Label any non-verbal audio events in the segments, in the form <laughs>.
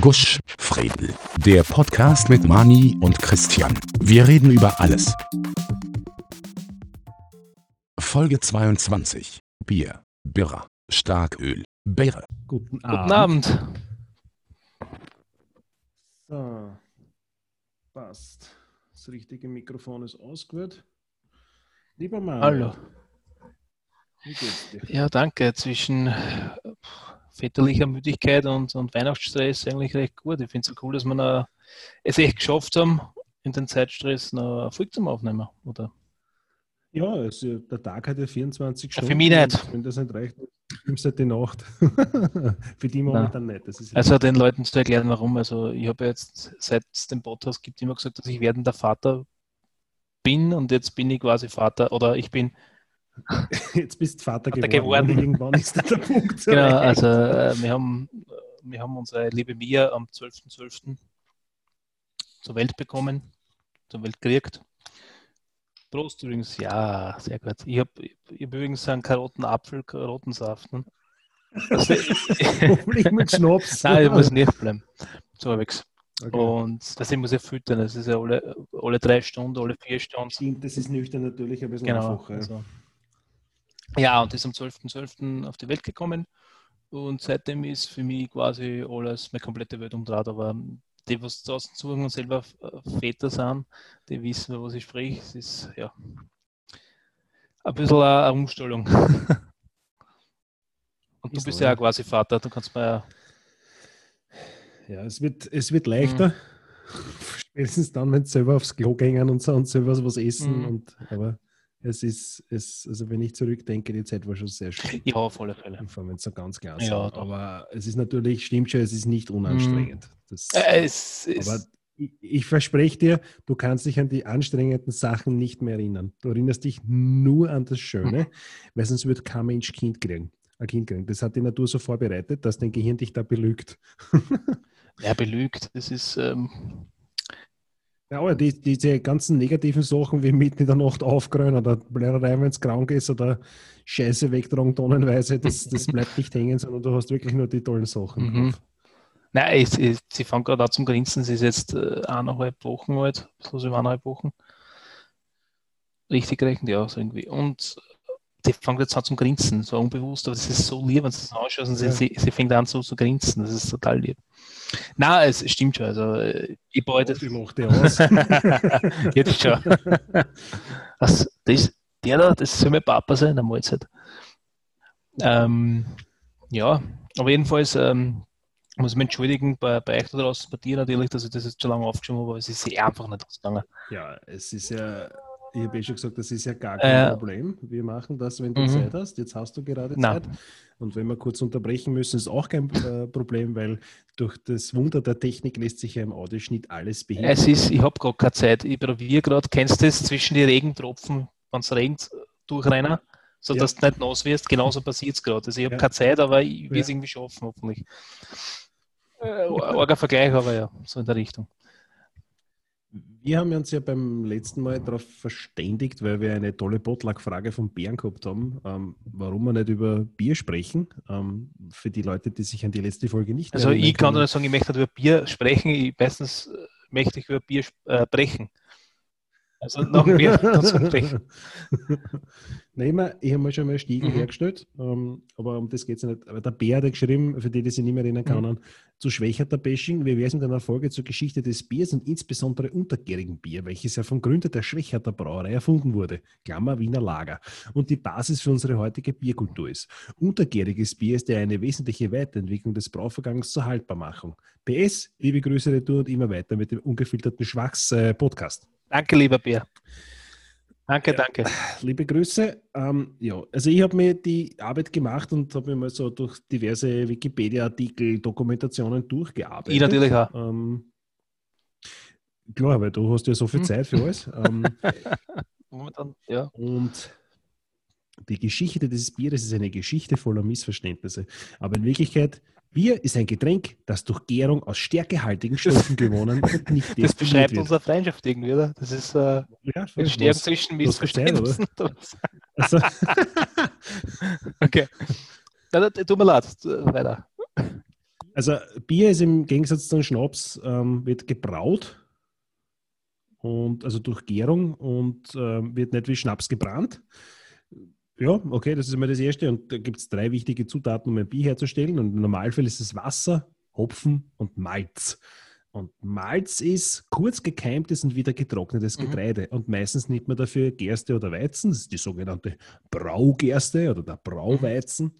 Gusch, Fredel. Der Podcast mit Mani und Christian. Wir reden über alles. Folge 22. Bier, Birra, Starköl, Beere. Guten Guten Abend. So, passt. Das richtige Mikrofon ist ausgewählt. Lieber Mann. Hallo. Wie geht's dir? Ja, danke. Zwischen väterlicher Müdigkeit und, und Weihnachtsstress eigentlich recht gut. Ich finde es so cool, dass wir es echt geschafft haben, in den Zeitstress noch eine Folge zum Aufnehmen. Oder? Ja, also der Tag hat ja 24 Ja, Stunden. für mich nicht. Wenn das nicht reicht, nimmst du halt die Nacht. <laughs> für die momentan nicht. Das ist Also den Leuten zu erklären, warum. Also ich habe jetzt, seit es den Podcast gibt, immer gesagt, dass ich werdender Vater bin und jetzt bin ich quasi Vater oder ich bin, Jetzt bist du Vater, Vater geworden. geworden. Irgendwann ist da der Punkt. <laughs> genau, erreicht. also äh, wir haben, äh, wir haben unsere liebe Mia am 12.12. zur Welt bekommen, zur Welt gekriegt. Prost übrigens, ja, sehr gut. Ich habe hab übrigens einen Karottenapfel, Karottensaft. Ne? Das, Hoffentlich mit Schnaps. <laughs> Nein, ich muss nicht bleiben. So habe ich Okay. Und das muss ich füttern. Das ist ja alle, alle drei Stunden, alle vier Stunden. Stimmt, das ist nüchtern natürlich ein bisschen Genau. einfacher. Also. Ja, und ist am 12.12. auf die Welt gekommen. Und seitdem ist für mich quasi alles, meine komplette Welt umdraht. Aber die, was draußen suchen und selber Väter sind, die wissen, was ich spreche. Es ist ja ein bisschen eine Umstellung. <laughs> Und du Ist bist neu. ja auch quasi Vater, du kannst mir ja. Ja, es wird, es wird leichter. Mhm. <laughs> Spätestens dann, wenn sie selber aufs Klo gehen und so und selber was essen. Mhm. Und, aber es ist, es, also wenn ich zurückdenke, die Zeit war schon sehr schön. Ja, auf alle Fälle. Vor allem, wenn es so ganz klar Ja, sagt. doch. Aber es ist natürlich, stimmt schon, es ist nicht unanstrengend. Das, Äh, es ist, aber ich, ich verspreche dir, du kannst dich an die anstrengenden Sachen nicht mehr erinnern. Du erinnerst dich nur an das Schöne, Mhm. weil sonst wird kein Mensch Kind kriegen. Ein Kind kriegen. Das hat die Natur so vorbereitet, dass dein Gehirn dich da belügt. Wer belügt? Das ist, ähm, Ja, aber die, diese ganzen negativen Sachen wie mitten in der Nacht aufgrönen oder Blärerei, wenn es krank ist oder Scheiße wegtragen tonnenweise, das, das bleibt nicht hängen, sondern du hast wirklich nur die tollen Sachen. Mhm. Nein, es, es, sie fängt gerade an zum Grinsen. Sie ist jetzt äh, eineinhalb Wochen alt, so über eineinhalb Wochen. Richtig gerechnet, ja, so irgendwie. Und die fängt jetzt an zum Grinsen, so unbewusst, aber das ist so lieb, wenn sie es anschaut und sie, Ja. sie, sie fängt an so zu grinsen. Das ist total lieb. Nein, es stimmt schon. Also, ich baue das. Ich dir aus. <laughs> Jetzt schon. Was, das, der da, das soll mein Papa sein, der Mahlzeit. Ähm, ja, aber jedenfalls ähm, muss ich mich entschuldigen bei, bei euch da draußen, bei dir natürlich, dass ich das jetzt schon lange aufgeschoben habe, aber es ist eh einfach nicht ausgegangen. Ja, es ist ja, ich habe eh schon gesagt, das ist ja gar kein Äh, Problem. Wir machen das, wenn du mhm. Zeit hast. Jetzt hast du gerade Na. Zeit. Und wenn wir kurz unterbrechen müssen, ist auch kein äh, Problem, weil durch das Wunder der Technik lässt sich ja im Audioschnitt alles behindern. Es ist, ich habe gerade keine Zeit. Ich probiere gerade, kennst du das, zwischen die Regentropfen, wenn es regnet, durchrennen, sodass du nicht nass wirst. Genauso passiert es gerade. Also ich habe Ja. keine Zeit, aber ich will es Ja. irgendwie schaffen, hoffentlich. Äh, arger Vergleich, aber ja, so in der Richtung. Wir haben uns ja beim letzten Mal darauf verständigt, weil wir eine tolle Potluck-Frage von Bären gehabt haben, ähm, warum wir nicht über Bier sprechen. Ähm, für die Leute, die sich an die letzte Folge nicht Also ich kann nur sagen, ich möchte nicht über Bier sprechen, ich, meistens äh, möchte ich über Bier sp- äh, brechen. Also noch mehr <laughs> sprechen. <laughs> Nein, ich, mein, ich habe mir schon mal Stiegel Mhm. hergestellt, ähm, aber um das geht es nicht. Aber der Bär hat geschrieben, für die, die sich nicht mehr erinnern Mhm. können, zu schwächerter Bashing, wie wäre es mit einer Folge zur Geschichte des Biers und insbesondere untergärigen Bier, welches ja vom Gründer der Schwächerter Brauerei erfunden wurde, Klammer Wiener Lager, und die Basis für unsere heutige Bierkultur ist. Untergäriges Bier ist ja eine wesentliche Weiterentwicklung des Brauvergangs zur Haltbarmachung. PS, liebe Grüße retour und immer weiter mit dem ungefilterten Schwachs-Podcast. Danke, lieber Bier. Danke, danke. Liebe Grüße. Ähm, ja, also ich habe mir die Arbeit gemacht und habe mir mal so durch diverse Wikipedia-Artikel, Dokumentationen durchgearbeitet. Ich natürlich auch. Ähm, klar, weil du hast ja so viel Hm. Zeit für alles. ähm, <laughs> Momentan, ja. und die Geschichte dieses Bieres ist eine Geschichte voller Missverständnisse. Aber in Wirklichkeit, Bier ist ein Getränk, das durch Gärung aus stärkehaltigen Stoffen gewonnen und <laughs> nicht Das beschreibt wird. unsere Freundschaft irgendwie, oder? Das ist äh, Ja, ein Sterben zwischen? Missverständnissen. Also, <laughs> okay. Da- tut mir leid, weiter. Also Bier ist im Gegensatz zum Schnaps, ähm, wird gebraut und also durch Gärung und ähm, wird nicht wie Schnaps gebrannt. Ja, okay, das ist einmal das Erste. Und da gibt es drei wichtige Zutaten, um ein Bier herzustellen. Und im Normalfall ist es Wasser, Hopfen und Malz. Und Malz ist kurz gekeimtes und wieder getrocknetes Mhm. Getreide. Und meistens nimmt man dafür Gerste oder Weizen. Das ist die sogenannte Braugerste oder der Brauweizen.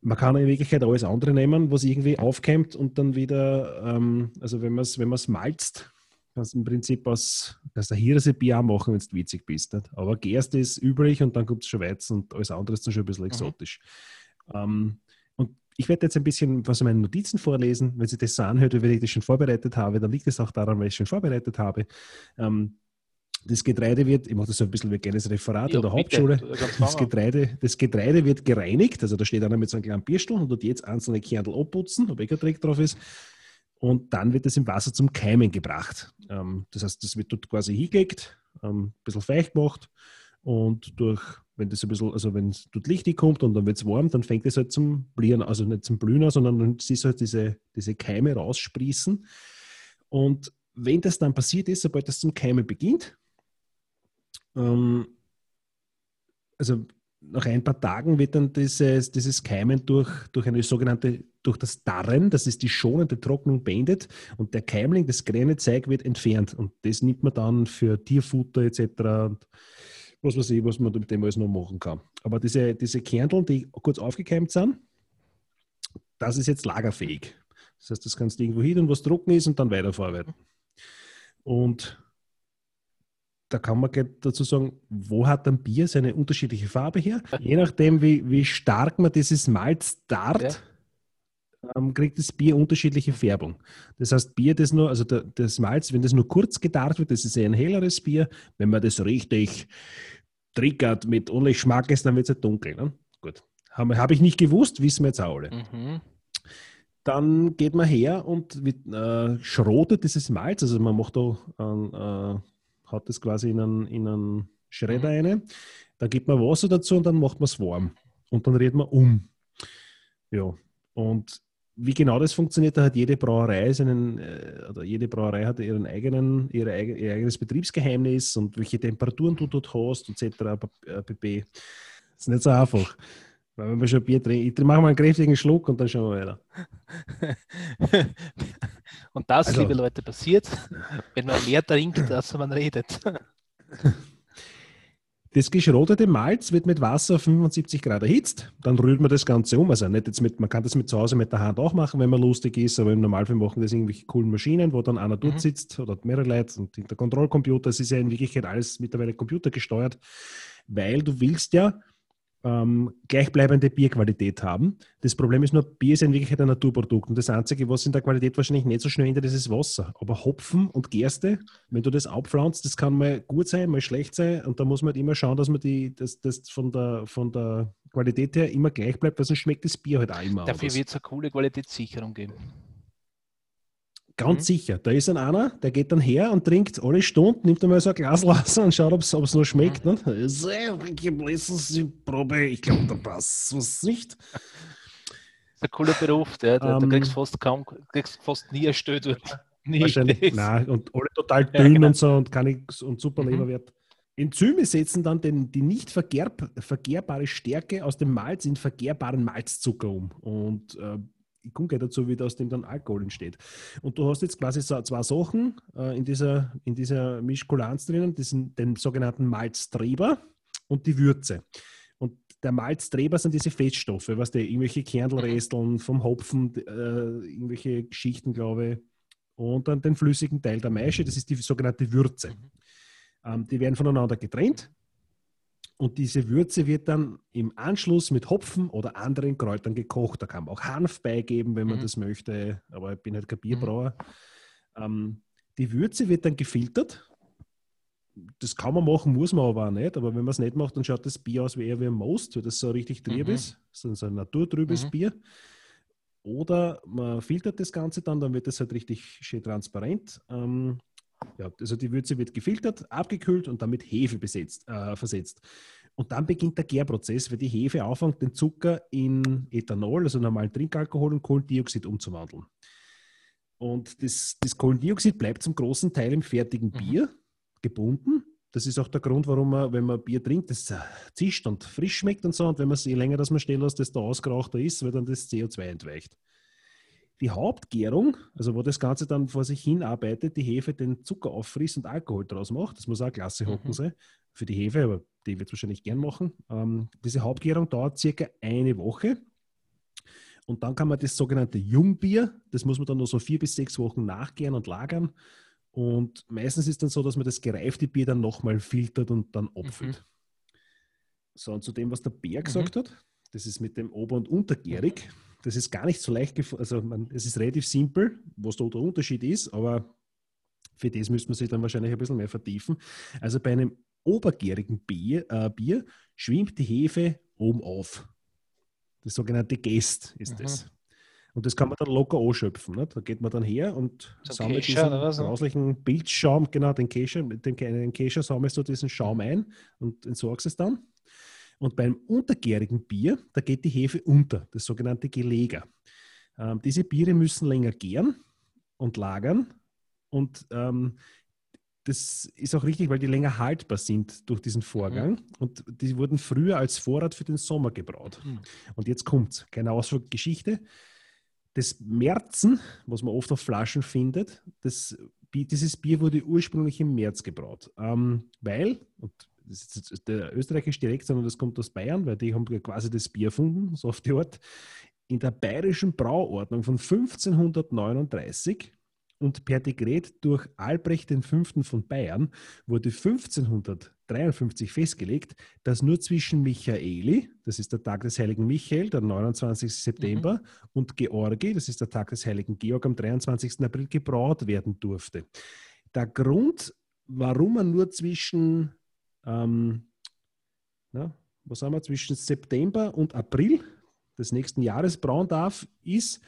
Man kann in Wirklichkeit alles andere nehmen, was irgendwie aufkeimt und dann wieder, ähm, also wenn man es wenn man's malzt, kannst im Prinzip aus, kannst du Hirsebier machen, wenn du witzig bist. Nicht? Aber Gerste ist übrig und dann kommt es schon Weizen und alles andere ist dann schon ein bisschen exotisch. Ähm, und ich werde jetzt ein bisschen was in meinen Notizen vorlesen. Wenn Sie das so anhört, wie ich das schon vorbereitet habe, dann liegt es auch daran, weil ich es schon vorbereitet habe. Ähm, das Getreide wird, ich mache das so ein bisschen wie ein kleines Referat Ja, in der Hauptschule. Das. Getreide, das Getreide wird gereinigt, also da steht einer mit so einem kleinen Bierstuhl und tut jetzt einzelne Kernel abputzen, ob eh Dreck drauf ist. Und dann wird es im Wasser zum Keimen gebracht. Ähm, das heißt, das wird dort quasi hingelegt, ähm, ein bisschen feucht gemacht und durch, wenn das ein bisschen, also wenn es dort Licht kommt und dann wird es warm, dann fängt es halt zum Blühen, also nicht zum Blühen sondern dann siehst du halt diese, diese Keime raussprießen. Und wenn das dann passiert ist, sobald das zum Keimen beginnt, ähm, also nach ein paar Tagen wird dann dieses, dieses Keimen durch, durch eine sogenannte, durch das Darren, das ist die schonende Trocknung beendet und der Keimling, das grüne Zeug wird entfernt und das nimmt man dann für Tierfutter etc. und was weiß ich, was man mit dem alles noch machen kann. Aber diese, diese Kerntel, die kurz aufgekeimt sind, das ist jetzt lagerfähig. Das heißt, das kannst du irgendwo hin und was trocken ist und dann weiterverarbeiten. Und da kann man dazu sagen, wo hat ein Bier seine unterschiedliche Farbe her? Je nachdem, wie, wie stark man dieses Malz dart, ähm, kriegt das Bier unterschiedliche Färbung. Das heißt, Bier, das nur, also der, das Malz, wenn das nur kurz gedart wird, das ist eher ein helleres Bier. Wenn man das richtig triggert mit ordentlich Geschmack ist, dann wird es halt dunkel. Ne? Gut. Habe hab ich nicht gewusst, wissen wir jetzt auch alle. Mhm. Dann geht man her und wird, äh, schrotet dieses Malz, also man macht da, äh, hat das quasi in einen, in einen Schredder Mhm. rein. Dann gibt man Wasser dazu und dann macht man es warm. Und dann rührt man um. Ja, und wie genau das funktioniert, da hat jede Brauerei seinen, äh, oder jede Brauerei hat ihren eigenen, ihre, ihr eigenes Betriebsgeheimnis und welche Temperaturen du dort hast, etc. äh, pp. Das ist nicht so einfach. Weil wenn wir schon Bier trinken, ich mache mal einen kräftigen Schluck und dann schauen wir weiter. <laughs> Und das, Also- liebe Leute, passiert, wenn man mehr trinkt, als man redet. <laughs> Das geschrotete Malz wird mit Wasser auf 75 Grad erhitzt. Dann rührt man das Ganze um. Also nicht jetzt mit, man kann das mit zu Hause mit der Hand auch machen, wenn man lustig ist, aber im Normalfall machen das irgendwelche coolen Maschinen, wo dann einer dort Mhm. sitzt oder mehrere Leute und der Kontrollcomputer. Es ist ja in Wirklichkeit alles mittlerweile computergesteuert, weil du willst ja ähm, gleichbleibende Bierqualität haben. Das Problem ist nur, Bier ist in Wirklichkeit ein Naturprodukt und das Einzige, was in der Qualität wahrscheinlich nicht so schnell ändert, ist das Wasser. Aber Hopfen und Gerste, wenn du das abpflanzt, das kann mal gut sein, mal schlecht sein und da muss man halt immer schauen, dass man die, das, das von, der, von der Qualität her immer gleich bleibt, weil sonst schmeckt das Bier halt auch immer Dafür wird es eine coole Qualitätssicherung geben. Ganz Mhm. sicher. Da ist ein einer, der geht dann her und trinkt alle Stunden, nimmt einmal so ein Glas Wasser und schaut, ob es noch schmeckt. Mhm. Ne? Ich die Probe, ich glaube, da passt was nicht. Das ist ein cooler Beruf, der, der, du Ähm, kriegst fast kaum, kriegst fast nie erstellt <laughs> Wahrscheinlich, nein, und alle total Ja, dünn genau. und so und kann nichts und super Mhm. Leberwert. Enzyme setzen dann den, die nicht vergerb, vergehrbare Stärke aus dem Malz in vergehrbaren Malzzucker um. Und äh, ich komme gleich dazu, wie aus dem dann Alkohol entsteht. Und du hast jetzt quasi so zwei Sachen äh, in, dieser, in dieser Mischkulanz drinnen, diesen, den sogenannten Malztreber und die Würze. Und der Malztreber sind diese Feststoffe, was die irgendwelche Kernelresteln vom Hopfen, äh, irgendwelche Geschichten, glaube ich, und dann den flüssigen Teil der Maische, das ist die sogenannte Würze. Mhm. Ähm, die werden voneinander getrennt und diese Würze wird dann im Anschluss mit Hopfen oder anderen Kräutern gekocht. Da kann man auch Hanf beigeben, wenn man Mhm. das möchte, aber ich bin halt kein Bierbrauer. Ähm, die Würze wird dann gefiltert. Das kann man machen, muss man aber auch nicht. Aber wenn man es nicht macht, dann schaut das Bier aus wie eher wie ein Most, weil das so richtig trüb Mhm. ist. Das ist so ein naturtrübes Mhm. Bier. Oder man filtert das Ganze dann, dann wird das halt richtig schön transparent. Ähm, ja, also die Würze wird gefiltert, abgekühlt und dann mit Hefe besetzt, äh, versetzt. Und dann beginnt der Gärprozess, weil die Hefe anfängt, den Zucker in Ethanol, also normalen Trinkalkohol und Kohlendioxid umzuwandeln. Und das, das Kohlendioxid bleibt zum großen Teil im fertigen Bier gebunden. Das ist auch der Grund, warum man, wenn man Bier trinkt, das zischt und frisch schmeckt und so. Und wenn man es je länger das man stehen lässt, desto ausgerauchter ist, weil dann das CO2 entweicht. Die Hauptgärung, also wo das Ganze dann vor sich hin arbeitet, die Hefe den Zucker auffrisst und Alkohol draus macht, das muss auch klasse Hocken mhm. sein für die Hefe, aber die wird es wahrscheinlich gern machen. Ähm, diese Hauptgärung dauert circa eine Woche. Und dann kann man das sogenannte Jungbier, das muss man dann nur so vier bis sechs Wochen nachgären und lagern. Und meistens ist dann so, dass man das gereifte Bier dann nochmal filtert und dann abfüllt. Mhm. So, und zu dem, was der Bär mhm. gesagt hat, das ist mit dem Ober- und Untergärig. Das ist gar nicht so leicht, also man, es ist relativ simpel, was da der Unterschied ist, aber für das müsste man sich dann wahrscheinlich ein bisschen mehr vertiefen. Also bei einem obergärigen Bier, äh, Bier schwimmt die Hefe oben auf. Das sogenannte Gest ist mhm. das. Und das kann man dann locker anschöpfen. Ne? Da geht man dann her und so sammelt Kescher, diesen so? grauslichen Bildschaum, genau, den Kescher, den, den Kescher sammelst du diesen Schaum ein und entsorgst es dann. Und beim untergärigen Bier, da geht die Hefe unter, das sogenannte Geleger. Ähm, diese Biere müssen länger gären und lagern und ähm, das ist auch richtig, weil die länger haltbar sind durch diesen Vorgang. Mhm. Und die wurden früher als Vorrat für den Sommer gebraut. Mhm. Und jetzt kommt keine Ausflug Geschichte. Das Märzen, was man oft auf Flaschen findet, das, dieses Bier wurde ursprünglich im März gebraut. Ähm, weil, und das ist der österreichische direkt, sondern das kommt aus Bayern, weil die haben quasi das Bier erfunden, so auf die Art. In der bayerischen Brauordnung von 1539 und per Dekret durch Albrecht V. von Bayern wurde 1553 festgelegt, dass nur zwischen Michaeli, das ist der Tag des heiligen Michael, der 29. September, mhm. und Georgi, das ist der Tag des heiligen Georg, am 23. April gebraut werden durfte. Der Grund, warum man nur zwischen, ähm, na, was haben wir, zwischen September und April des nächsten Jahres brauen darf, ist,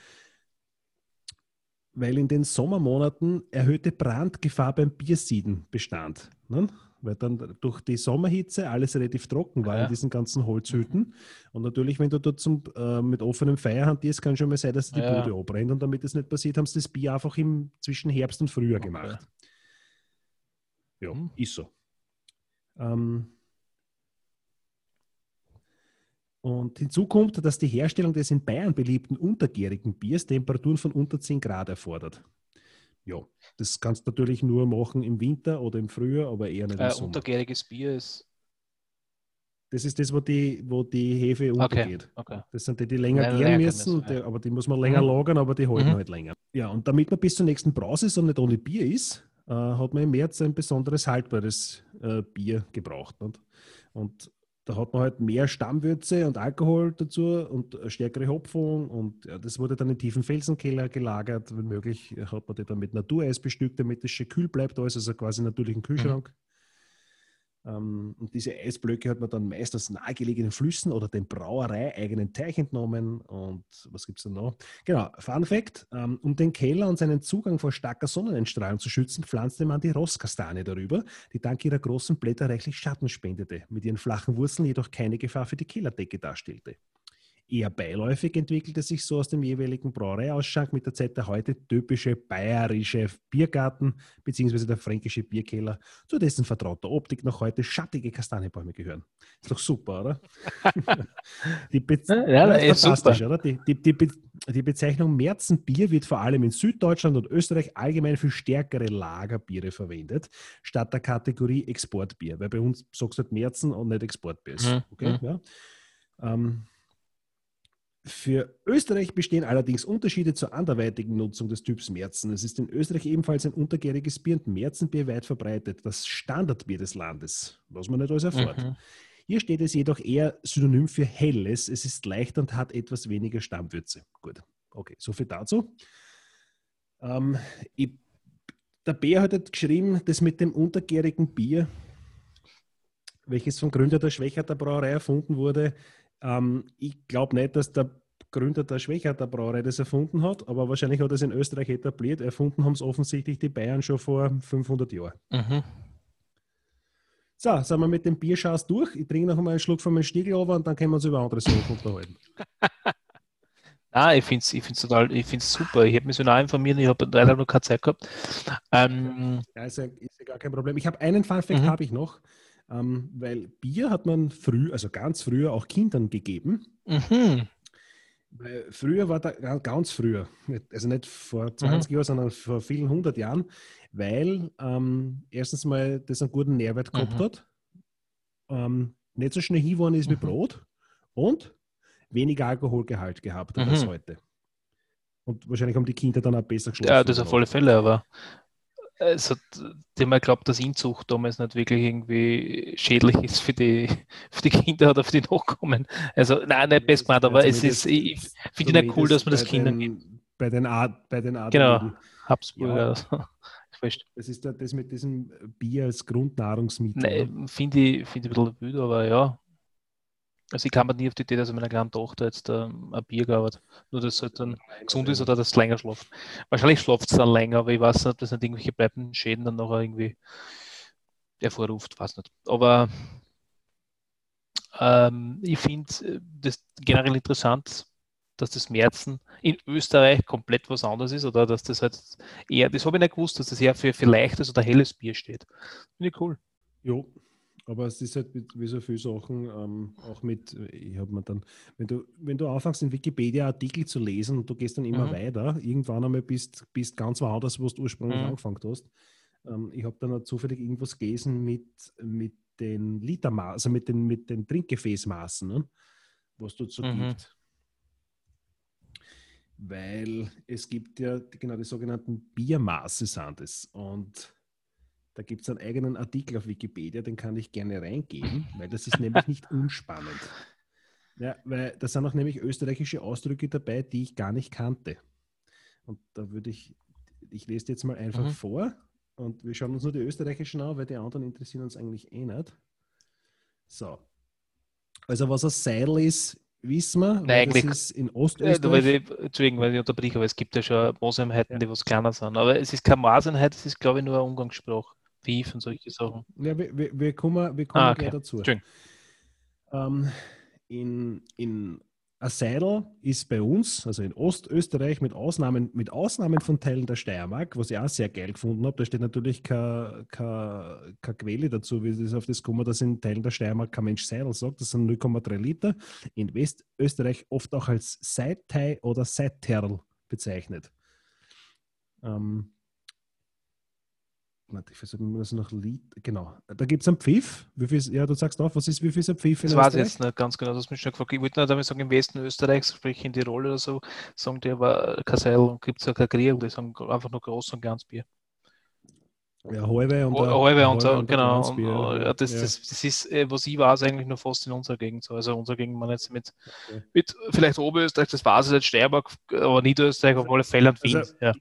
weil in den Sommermonaten erhöhte Brandgefahr beim Biersieden bestand. Ne? Weil dann durch die Sommerhitze alles relativ trocken war ja. in diesen ganzen Holzhütten. Und natürlich, wenn du dort zum, äh, mit offenem Feuer hantierst, kann schon mal sein, dass die ja. Bude abbrennt. Und damit das nicht passiert, haben sie das Bier einfach im, zwischen Herbst und Frühjahr okay. gemacht. Ja, ist so. Ähm, Und hinzu kommt, dass die Herstellung des in Bayern beliebten untergärigen Biers Temperaturen von unter 10 Grad erfordert. Ja, das kannst du natürlich nur machen im Winter oder im Frühjahr, aber eher nicht im äh, Sommer. Untergäriges Bier ist. Das ist das, wo die, wo die Hefe untergeht. Okay, okay. Das sind die, die länger Nein, gären müssen, müssen ja. aber die muss man länger mhm. lagern, aber die halten mhm. halt länger. Ja, und damit man bis zur nächsten Brausaison nicht ohne Bier ist, äh, hat man im März ein besonderes haltbares äh, Bier gebraucht. Und, und da hat man halt mehr Stammwürze und Alkohol dazu und stärkere Hopfung und ja, das wurde dann in tiefen Felsenkeller gelagert. Wenn möglich hat man die dann mit Natureis bestückt, damit es schön kühl bleibt, alles, also quasi natürlichen Kühlschrank. Mhm. Ähm, und diese Eisblöcke hat man dann meist aus nahegelegenen Flüssen oder dem Brauerei-eigenen Teich entnommen. Und was gibt es da noch? Genau, Fun Fact: ähm, Um den Keller und seinen Zugang vor starker Sonneneinstrahlung zu schützen, pflanzte man die Rosskastanie darüber, die dank ihrer großen Blätter reichlich Schatten spendete, mit ihren flachen Wurzeln jedoch keine Gefahr für die Kellerdecke darstellte. Eher beiläufig entwickelte sich so aus dem jeweiligen Brauereiausschank mit der Zeit der heute typische bayerische Biergarten bzw. der fränkische Bierkeller, zu dessen vertrauter Optik noch heute schattige Kastanienbäume gehören. Ist doch super, oder? <laughs> die Be ja, ist fantastisch, super. oder? Die, die, die, die Bezeichnung Märzenbier wird vor allem in Süddeutschland und Österreich allgemein für stärkere Lagerbiere verwendet, statt der Kategorie Exportbier, weil bei uns sagst du halt Märzen und nicht Exportbier ist. Mhm. Okay? Mhm. Ja. Ähm, für Österreich bestehen allerdings Unterschiede zur anderweitigen Nutzung des Typs Märzen. Es ist in Österreich ebenfalls ein untergäriges Bier und Märzenbier weit verbreitet, das Standardbier des Landes, was man nicht alles erfährt. Mhm. Hier steht es jedoch eher synonym für helles. Es ist leichter und hat etwas weniger Stammwürze. Gut, okay, soviel dazu. Ähm, ich, der Bär hat halt geschrieben, das mit dem untergärigen Bier, welches vom Gründer der Schwächerter Brauerei erfunden wurde, ähm, ich glaube nicht, dass der Gründer der Schwächerter Brauerei das erfunden hat, aber wahrscheinlich hat er es in Österreich etabliert. Erfunden haben es offensichtlich die Bayern schon vor 500 Jahren. Mhm. So, sind wir mit dem Bierschaß durch. Ich trinke noch einmal einen Schluck von meinem Stiegel over und dann können wir uns über andere Sachen unterhalten. <laughs> Ah, ich finde es ich find's total, ich find's super. Ich habe mich so nah informiert, ich habe leider noch keine Zeit gehabt. Ähm, Ja, ist ja, ist ja gar kein Problem. Ich habe einen Funfact Mhm. habe ich noch, ähm, weil Bier hat man früh, also ganz früher auch Kindern gegeben. mhm. Weil früher war da ga- ganz früher, also nicht vor Mhm. 20 Jahren, sondern vor vielen hundert Jahren, weil ähm, erstens mal das einen guten Nährwert gehabt Mhm. hat, ähm, nicht so schnell hinwollen ist wie Mhm. Brot und weniger Alkoholgehalt gehabt hat als Mhm. heute. Und wahrscheinlich haben die Kinder dann auch besser geschlafen. Ja, das auf danach. alle Fälle, aber hat, dem man glaubt, dass Inzucht damals nicht wirklich irgendwie schädlich ist für die, <laughs> für die Kinder oder für die Nachkommen. Also, nein, nicht best gemeint, aber es ist, ich finde es nicht cool, dass man das Kindern gibt. Bei den, Ad, bei den Genau. Habsburger. Ja. Also. <laughs> Das ist da- das mit diesem Bier als Grundnahrungsmittel. ne? Nein, finde ich, finde ich ein bisschen wütend, aber ja. Also ich kam mir nie auf die Idee, dass meiner kleinen Tochter jetzt ähm, ein Bier gab. Nur dass es halt dann gesund ist oder dass es länger schlaft. Wahrscheinlich schlaft es dann länger, aber ich weiß nicht, ob das nicht irgendwelche bleibenden Schäden dann nachher irgendwie hervorruft, weiß nicht. Aber ähm, ich finde das generell interessant, dass das Märzen in Österreich komplett was anderes ist oder dass das halt eher, das habe ich nicht gewusst, dass das eher für, für leichtes oder helles Bier steht. Finde ich cool. Jo, aber es ist halt wie so viele Sachen, ähm, auch mit, ich habe mir dann, wenn du, wenn du anfängst, in Wikipedia Artikel zu lesen und du gehst dann immer Mhm. weiter, irgendwann einmal bist, bist ganz woanders, wo du ursprünglich Mhm. angefangen hast. Ähm, ich habe dann zufällig irgendwas gelesen mit, mit den Litermaßen, also mit den, mit den Trinkgefäßmaßen, ne? was dort so Mhm. gibt. Weil es gibt ja genau die sogenannten Biermaße sind es. Und da gibt es einen eigenen Artikel auf Wikipedia, den kann ich gerne reingeben, weil das ist nämlich nicht <laughs> unspannend. Ja, weil da sind auch nämlich österreichische Ausdrücke dabei, die ich gar nicht kannte. Und da würde ich, ich lese jetzt mal einfach Mhm. vor und wir schauen uns nur die österreichischen an, weil die anderen interessieren uns eigentlich eh nicht. So. Also was ein Seidel ist, wissen wir. weil eigentlich- das ist in Ostösterreich. ich, Entschuldigung, weil ich unterbreche, aber es gibt ja schon Mooseinheiten, Ja. die was kleiner sind. Aber es ist keine Maßeinheit, es ist, glaube ich, nur eine Umgangssprache. Beef und solche Sachen. Ja, wir, wir, wir kommen, wir kommen Ah, gleich okay. dazu. Entschuldigung. Ähm, in, in ein Seidel ist bei uns, also in Ostösterreich, mit Ausnahmen, mit Ausnahmen von Teilen der Steiermark, was ich auch sehr geil gefunden habe, da steht natürlich keine, Quelle dazu, wie das auf das kommen, dass in Teilen der Steiermark kein Mensch Seidel sagt. Das sind 0,3 Liter. In Westösterreich oft auch als Seitei oder Seiterl bezeichnet. Ähm, ich versuche mir das noch Lied. Genau. Da gibt es einen Pfiff. Wie viel ist, ja, du sagst auch, was ist, wie viel ist ein Pfiff in Das weiß ich jetzt nicht ganz genau, das mich schon gefragt. Ich wollte nur damit sagen, im Westen Österreichs, sprich in Tirol oder so, sagen die aber kein Seil und gibt es ja kein Grill, die sagen einfach nur groß und ganz Bier. Ja, halbe und Halbe und so, ein genau. Und, oh, ja, das, ja. Das, das ist, äh, was ich weiß, eigentlich nur fast in unserer Gegend so. Also unsere Gegend, man jetzt mit, Okay. mit vielleicht Oberösterreich, das weiß ich nicht, Steiermark, aber Niederösterreich, auf alle Fälle und Wien. Also, ja.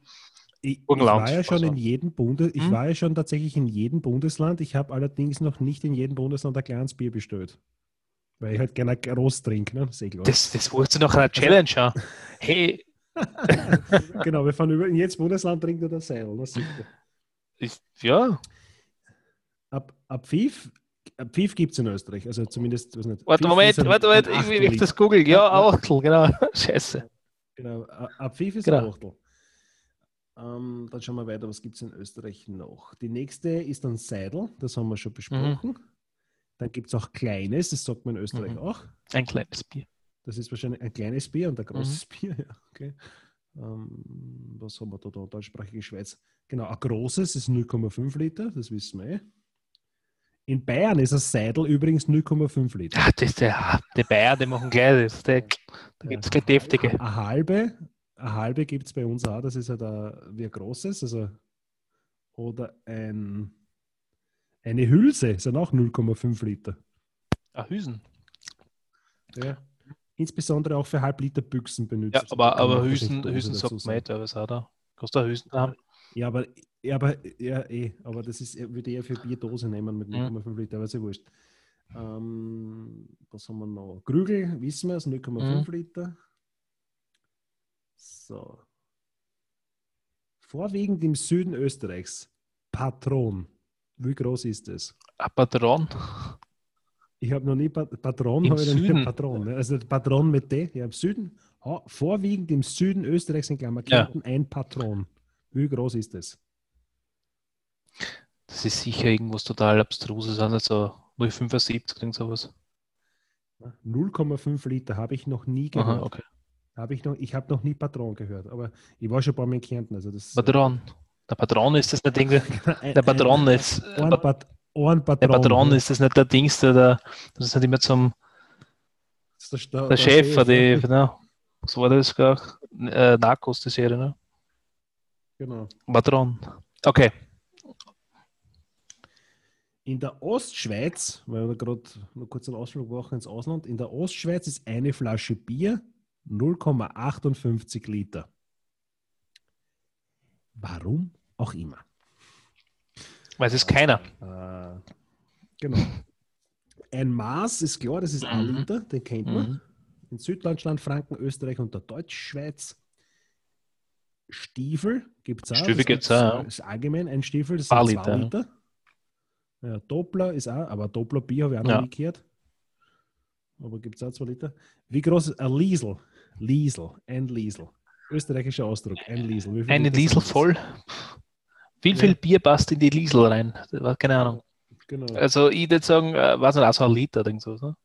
Ich, ich war ja schon also. in jedem Bundes, ich Hm? war ja schon tatsächlich in jedem Bundesland. Ich habe allerdings noch nicht in jedem Bundesland ein kleines Bier bestellt. Weil ich halt gerne groß trinke, ne? Sehr klar. Das, das wurde nach einer Challenge an. <laughs> Hey, <laughs> genau, wir fahren über in jedes Bundesland trinkt er das Seil. Ne? Sicher. ich, ja, Ab, ab Pfiff, ab Pfiff gibt es in Österreich. Also zumindest, weiß nicht. warte, Moment, ist ein- warte, warte, ich will das googeln. Ja, Ja, ja. Achtel, genau. <laughs> Scheiße. Genau, ab Pfiff ist Genau. ein Achtel. Ähm, dann schauen wir weiter, was gibt es in Österreich noch. Die nächste ist dann Seidel, das haben wir schon besprochen. Dann gibt es auch Kleines, das sagt man in Österreich Mhm. auch. Ein kleines Bier. Das ist wahrscheinlich ein kleines Bier und ein großes Mhm. Bier. <laughs> Ja, okay. ähm, was haben wir da, da? Deutschsprachige Schweiz. Genau, ein großes ist 0,5 Liter, das wissen wir eh. In Bayern ist ein Seidel übrigens 0,5 Liter. Ah, das ist der, der Bayer, die machen gleich das. Der, da gibt es gleich deftige. Eine halbe, eine halbe gibt es bei uns auch, das ist halt ein, wie ein großes, also oder ein, eine Hülse sind auch 0,5 Liter. Ah, Hüsen. Ja. Insbesondere auch für Halbliter Büchsen benutzt. Ja, aber, Kann aber wahrscheinlich Hüsen Dose sagt man nicht, was hat er? Kannst du Hüsen haben? Ja, aber, ja, aber, ja, eh, aber das ist, würde ich eher für Bierdose nehmen mit Mhm. 0,5 Liter, aber ist ja wurscht. Ähm, was haben wir noch? Krügel, wissen wir, ist 0,5 Mhm. Liter. So. Vorwiegend im Süden Österreichs. Patron. Wie groß ist es? Ein Patron? Ich habe noch nie Pat Patron, Im habe ich noch nie? Patron. ne? Also Patron mit D, ja, im Süden, vorwiegend im Süden Österreichs in Klammer Ja. Ein Patron. Wie groß ist das? Das ist sicher irgendwas total Abstruses, also 0,75, irgend sowas. 0,5 Liter habe ich noch nie gehört. Aha, okay. Habe ich noch, ich habe noch nie Patron gehört, aber ich war schon ein paar Mal in Kärnten. Also das, Patron. Der Patron ist das nicht irgendwie. <laughs> Der Patron ist. Ein, Pat ein Patron. Der Patron ist das nicht der Dings, der, der das ist nicht immer zum der, Sta- der Chef, ne? die, genau. So war das gar äh, Narcos, die Serie, ne? Genau. Patron. Okay. In der Ostschweiz, weil wir gerade noch kurz einen Ausflug machen ins Ausland, in der Ostschweiz ist eine Flasche Bier 0,58 Liter. Warum auch immer. Weiß es keiner. Äh, genau. Ein Maß ist klar, das ist ein Mhm. Liter, den kennt man. Mhm. In Süddeutschland, Franken, Österreich und der Deutschschweiz. Stiefel gibt es auch. Stiefel Das gibt's auch, ist allgemein ein Stiefel, das sind zwei Liter. Liter. Ja, Doppler ist auch, aber Doppler Bier habe ich auch noch Ja. nie gehört. Aber gibt es auch zwei Liter. Wie groß ist ein Liesel? Liesel, ein Liesel. Österreichischer Ausdruck, ein Liesel. Eine Liesel voll. Wie Ja. viel Bier passt in die Liesel rein? Keine Ahnung. Genau. Also ich würde sagen, äh, weiß nicht, auch so ein Liter oder so. Ne?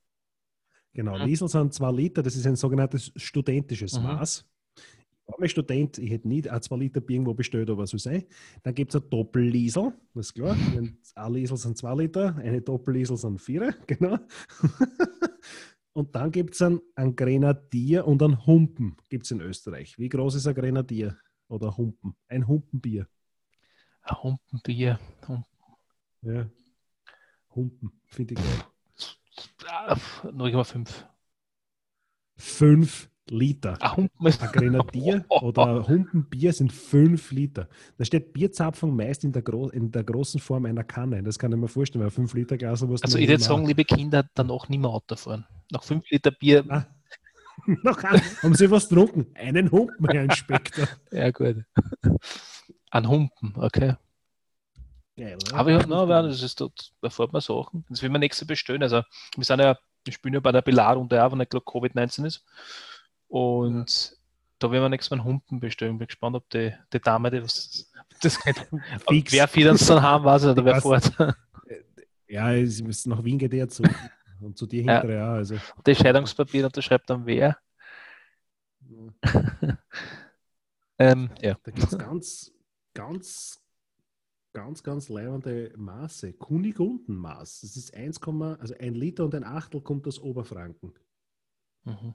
Genau, Mhm. Liesel sind zwei Liter, das ist ein sogenanntes studentisches Mhm. Maß. Ich war mal Student, ich hätte nie ein zwei Liter Bier irgendwo bestellt, aber so sei. Dann gibt es ein Doppelliesel, das ist klar. Ein ein Liesel sind zwei Liter, eine Doppelliesel sind vier, <laughs> genau. Und dann gibt es einen, einen Grenadier und einen Humpen, gibt es in Österreich. Wie groß ist ein Grenadier oder Humpen? Ein Humpenbier. Ein Humpenbier. Humpen. Ja. Humpen, finde ich geil. Ah, 0,5. Fünf Liter. Ein Humpen ist. Ein Grenadier oder ein Humpenbier sind 5 Liter. Da steht Bierzapfung meist in der, in der großen Form einer Kanne. Das kann ich mir vorstellen, weil 5 Liter Glas was Also ich würde sagen, liebe Kinder, danach nicht mehr Auto fahren. Nach 5 Liter Bier, Ah, <laughs> noch ein, haben Sie was getrunken? Einen Humpen, Herr Inspektor. <laughs> ja gut. Ein Humpen, okay. Geil? Aber ja, na, aber das ist dort, da fährt man Sachen. Das will man nächste bestellen. Also wir sind ja, wir spielen ja bei der Beladung auch, wenn nicht gerade Covid-19 ist. Und da werden wir nächstes Mal einen Humpen bestellen. Bin gespannt, ob die, die Dame, die was das. Fix. Wer fährt uns dann haben, weiß ich, oder wer Ich fährt. Ja, es ist nach Wien geht er zu. Und zu dir Ja. hinterher auch. Also, Das Scheidungspapier unterschreibt dann wer. Ähm, ja. da gibt es ganz, ganz, ganz, ganz leibende Maße. Kunigundenmaß. Das ist 1, also ein Liter und ein Achtel kommt aus Oberfranken. Mhm.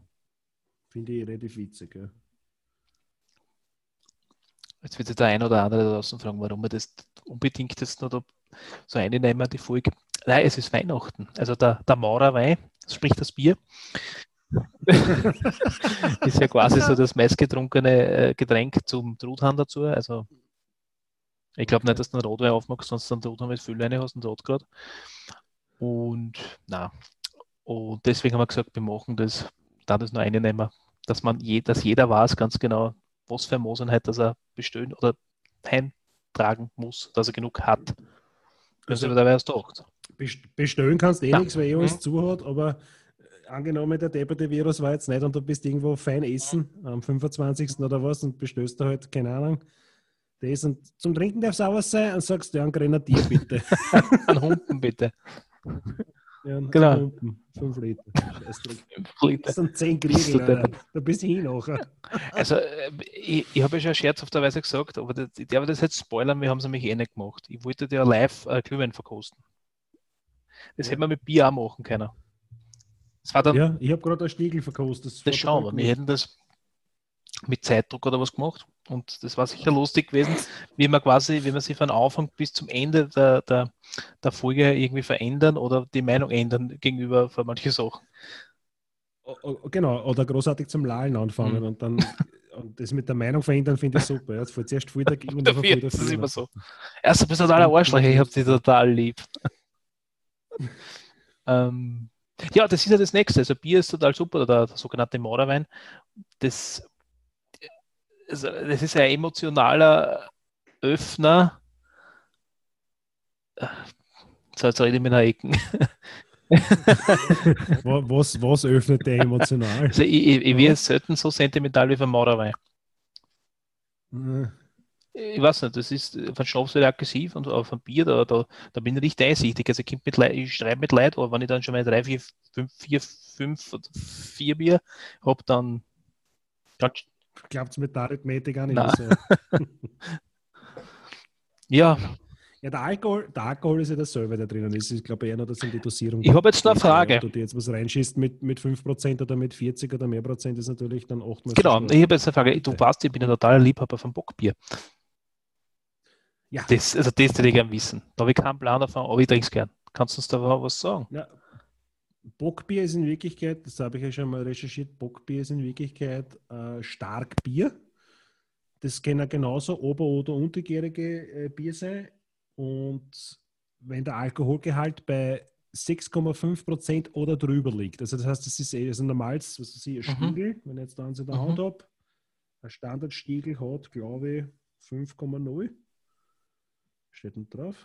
Finde ich relativ witzig. Ja. Jetzt wird sich der ein oder andere da draußen fragen, warum wir das unbedingt jetzt noch da so einnehmen, die Folge. Nein, es ist Weihnachten. Also der, der Maurerwein, sprich das Bier, <laughs> ist ja quasi so das meistgetrunkene äh, Getränk zum Truthahn dazu. Also ich glaube nicht, dass du einen Rotwein aufmachst, sonst dann Truthahn mit Füllleine hast und Rot gerade. Und na, und deswegen haben wir gesagt, wir machen das, da das nur einnehmen, dass man je, dass jeder weiß ganz genau, was für Mosenheit, dass er bestellen oder eintragen muss, dass er genug hat. Also- da wäre es doch. Best- Bestellen kannst du eh Ja. nichts, weil eh alles Mhm. zu hat, aber äh, angenommen, der depperte Virus war jetzt nicht und du bist irgendwo fein essen am 25. oder was und bestellst da halt, keine Ahnung, das und zum Trinken darf es auch was sein und sagst, ja, ein Grenadier bitte. <laughs> Ein Humpen bitte. Ja, Genau. Humpen, Fünf Liter. <laughs> Fünf Das Liter. sind zehn Kriegel, Alter. da bist du hin nachher. Also, äh, ich, ich habe ja schon scherzhafterweise gesagt, aber das, ich darf das jetzt spoilern, wir haben es nämlich eh nicht gemacht. Ich wollte dir live äh, Glühwein verkosten. Das Ja. hätten wir mit Bier auch machen können. Das war dann Ja, ich habe gerade einen Stiegel verkostet. das war schauen wir. Wir hätten das mit Zeitdruck oder was gemacht. Und das war sicher lustig gewesen, wie man quasi, wie man sich von Anfang bis zum Ende der, der, der Folge irgendwie verändern oder die Meinung ändern gegenüber von manchen Sachen. Genau, oder großartig zum Lallen anfangen Mhm. und dann und das mit der Meinung verändern finde ich super. Jetzt fällt zuerst viel dagegen und <laughs> dann Dafür, viel das ist immer so. Erst du bist total ein Arschloch, ich hab dich total lieb. Ähm, ja, das ist ja das nächste. Also Bier ist total super, oder der, sogenannte Mauerwein. Das, also das ist ein emotionaler Öffner äh, So, jetzt rede ich mit einer Ecken. <laughs> was, was öffnet der emotional? Also ich, ich, ich werde selten so sentimental wie von Mauerwein. Äh, Ich weiß nicht, das ist von Schnaps wieder aggressiv und auf ein Bier, da, da, da bin ich richtig einsichtig. Also ich, mit Leid, ich schreibe mit Leid, aber wenn ich dann schon mal drei, vier, fünf, vier, fünf oder vier Bier habe, dann Klappt mit der Arithmetik auch nicht Nein. so. <laughs> ja, Ja, der Alkohol, der Alkohol ist ja dasselbe, der drinnen ist. Ich glaube eher noch, dass in die Dosierung. Ich habe jetzt noch eine. Frage. Ob du dir jetzt was reinschießt mit, mit 5% oder mit 40 oder mehr Prozent, ist natürlich dann oftmals. genau. Ich habe jetzt eine Frage. Du weißt, ich bin ein totaler Liebhaber von Bockbier. Ja. Das, also das würde ich gerne wissen. Da habe ich keinen Plan davon, aber ich trinke es gern. Kannst du uns da was sagen? Ja, Bockbier ist in Wirklichkeit, das habe ich ja schon mal recherchiert, Bockbier ist in Wirklichkeit äh, Starkbier. Das kann ja genauso ober- oder untergärige äh, Bier sein. Und wenn der Alkoholgehalt bei 6,5% oder drüber liegt, also das heißt, das ist eh- also ein normales, was ich, ein Mhm. Stiegel, wenn ich jetzt da in der Mhm. Hand habe, ein Standardstiegel hat, glaube ich, 5,0. Steht nicht drauf.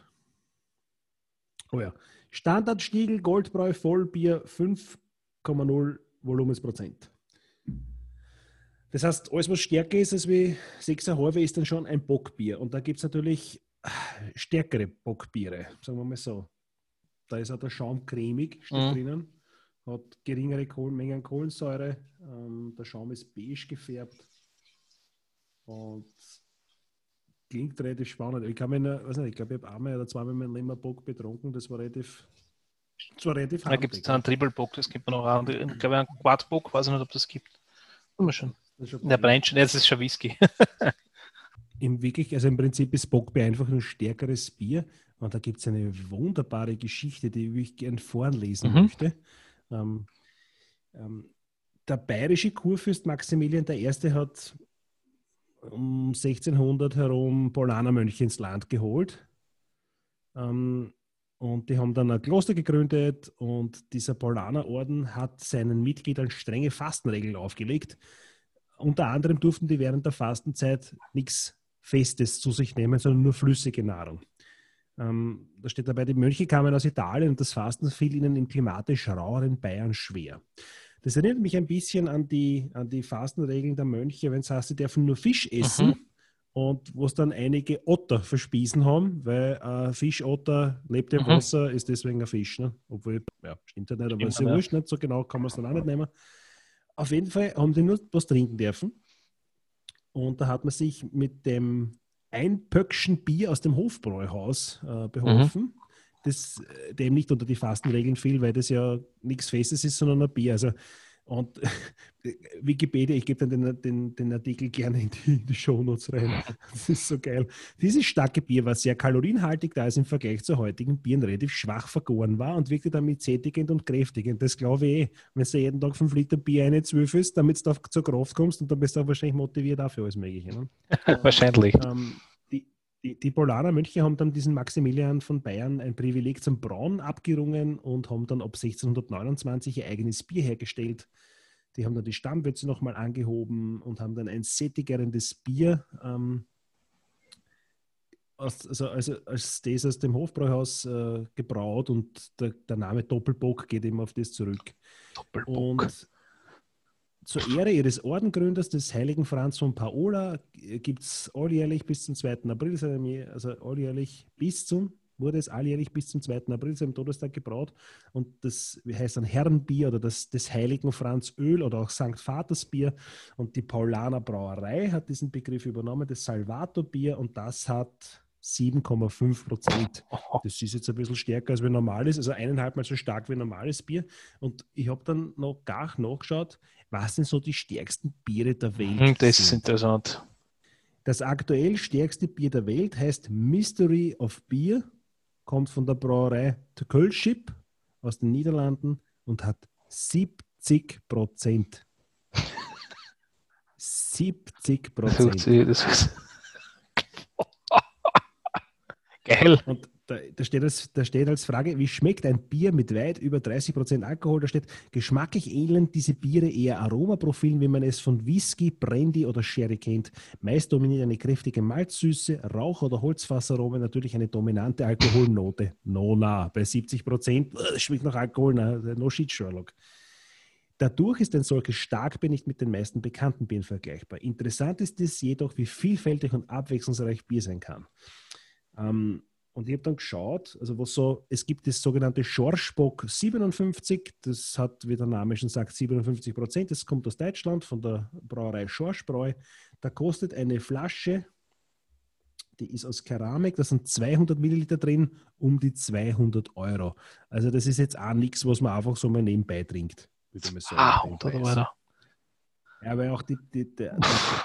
Oh ja. Standardstiegel Goldbräu Vollbier 5,0 Volumensprozent. Das heißt, alles, was stärker ist als wie 6,5 ist dann schon ein Bockbier. Und da gibt es natürlich stärkere Bockbiere, sagen wir mal so. Da ist auch der Schaum cremig, steht Mhm. drinnen. Hat geringere Kohlenmengen an Kohlensäure. Ähm, der Schaum ist beige gefärbt. Und klingt relativ spannend. Ich kann mich noch, weiß nicht, ich glaube, ich habe einmal oder zweimal in meinem Leben einen Bock betrunken. Das war relativ, das war relativ Da gibt es einen Triple Bock, das gibt man noch an. Ich glaube, einen Quad Bock, weiß ich nicht, ob das gibt. Immer schon. Der brennt schon, das ist schon Whisky. <laughs> Im wirklich, also im Prinzip ist Bockbier einfach ein stärkeres Bier. Und da gibt es eine wunderbare Geschichte, die ich gern vorlesen Mhm. möchte. Ähm, ähm, der bayerische Kurfürst Maximilian I. hat um 1600 herum Polanermönche ins Land geholt. Ähm, und die haben dann ein Kloster gegründet und dieser Polanerorden hat seinen Mitgliedern strenge Fastenregeln aufgelegt. Unter anderem durften die während der Fastenzeit nichts Festes zu sich nehmen, sondern nur flüssige Nahrung. Ähm, da steht dabei, die Mönche kamen aus Italien und das Fasten fiel ihnen im klimatisch raueren Bayern schwer. Das erinnert mich ein bisschen an die, an die Fastenregeln der Mönche, wenn es heißt, sie dürfen nur Fisch essen Mhm. und wo es dann einige Otter verspießen haben, weil äh, Fischotter lebt im Mhm. Wasser, ist deswegen ein Fisch. Ne? Obwohl, ja, stimmt ja nicht, aber ist ja wurscht, nicht so genau kann man es dann auch nicht nehmen. Auf jeden Fall haben die nur was trinken dürfen. Und da hat man sich mit dem Einpöckchen Bier aus dem Hofbräuhaus äh, beholfen, das äh, dem nicht unter die Fastenregeln fiel, weil das ja nichts Festes ist, sondern ein Bier. Also, und <laughs> Wikipedia, ich gebe dann den, den, den Artikel gerne in die, in die Shownotes rein. Das ist so geil. Dieses starke Bier war sehr kalorienhaltig, da es im Vergleich zu heutigen Bieren relativ schwach vergoren war und wirkte damit sättigend und kräftigend. Das glaube ich eh. Wenn du jeden Tag 5 Liter Bier eine zwölf ist, damit du zur Kraft kommst und dann bist du auch wahrscheinlich motiviert auch für alles Mögliche. Ne? <laughs> Wahrscheinlich. Ähm, die, die, Polaner Mönche haben dann diesen Maximilian von Bayern ein Privileg zum Brauen abgerungen und haben dann ab 1629 ihr eigenes Bier hergestellt. Die haben dann die Stammwürze nochmal angehoben und haben dann ein sättigerendes Bier ähm, aus, also, also als das aus dem Hofbräuhaus äh, gebraut und der, der Name Doppelbock geht eben auf das zurück. Doppelbock. Und zur Ehre ihres Ordengründers, des heiligen Franz von Paola, gibt es alljährlich bis zum 2. April, also alljährlich bis zum, wurde es alljährlich bis zum 2. April, seinem Todestag gebraut. Und das heißt dann Herrenbier oder das des heiligen Franz Öl oder auch St. Vatersbier. Und die Paulaner Brauerei hat diesen Begriff übernommen, das Salvator Bier, und das hat 7,5 Prozent. Das ist jetzt ein bisschen stärker als wie normales, also eineinhalb Mal so stark wie normales Bier. Und ich habe dann noch gar nachgeschaut, was denn so die stärksten Biere der Welt Hm, Das ist sind. interessant. Das aktuell stärkste Bier der Welt heißt Mystery of Beer, kommt von der Brauerei The Kölschip aus den Niederlanden und hat 70 Prozent. <laughs> 70 Prozent. <laughs> Geil. Und da, da, steht als, da steht als Frage, wie schmeckt ein Bier mit weit über 30% Alkohol? Da steht, geschmacklich ähneln diese Biere eher Aromaprofilen, wie man es von Whisky, Brandy oder Sherry kennt. Meist dominiert eine kräftige Malzsüße, Rauch- oder Holzfasserome, natürlich eine dominante Alkoholnote. No, na, bei 70% äh, schmeckt nach Alkohol, na, no shit, Sherlock. Dadurch ist ein solches Starkbier nicht mit den meisten bekannten Bieren vergleichbar. Interessant ist es jedoch, wie vielfältig und abwechslungsreich Bier sein kann. Ähm, und ich habe dann geschaut, also was so, es gibt das sogenannte Schorschbock 57, das hat, wie der Name schon sagt, 57 Prozent. Das kommt aus Deutschland von der Brauerei Schorschbräu. Da kostet eine Flasche, die ist aus Keramik, da sind 200 Milliliter drin, um die 200 Euro. Also das ist jetzt auch nichts, was man einfach so mal nebenbei trinkt. Würde man sagen, ah, 100 Euro. Ja, weil auch die, die, die,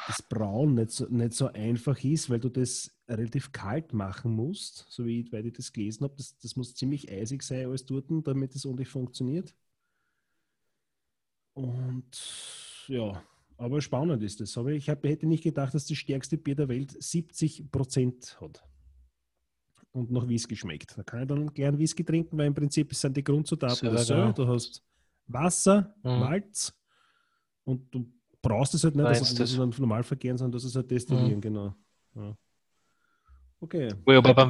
das Brauen nicht so, nicht so einfach ist, weil du das relativ kalt machen musst, so wie weil ich das gelesen habe. Das, das muss ziemlich eisig sein, alles dort, damit es ordentlich funktioniert. Und ja, aber spannend ist das. Aber ich hab, hätte nicht gedacht, dass das stärkste Bier der Welt 70 Prozent hat und noch Whisky schmeckt. Da kann ich dann gern Whisky trinken, weil im Prinzip sind die Grundzutaten so. Du hast Wasser, mhm. Malz und du brauchst es halt nicht, dass das dann normal verkehren, sondern das ist halt destillieren, mhm. genau. Ja. Okay.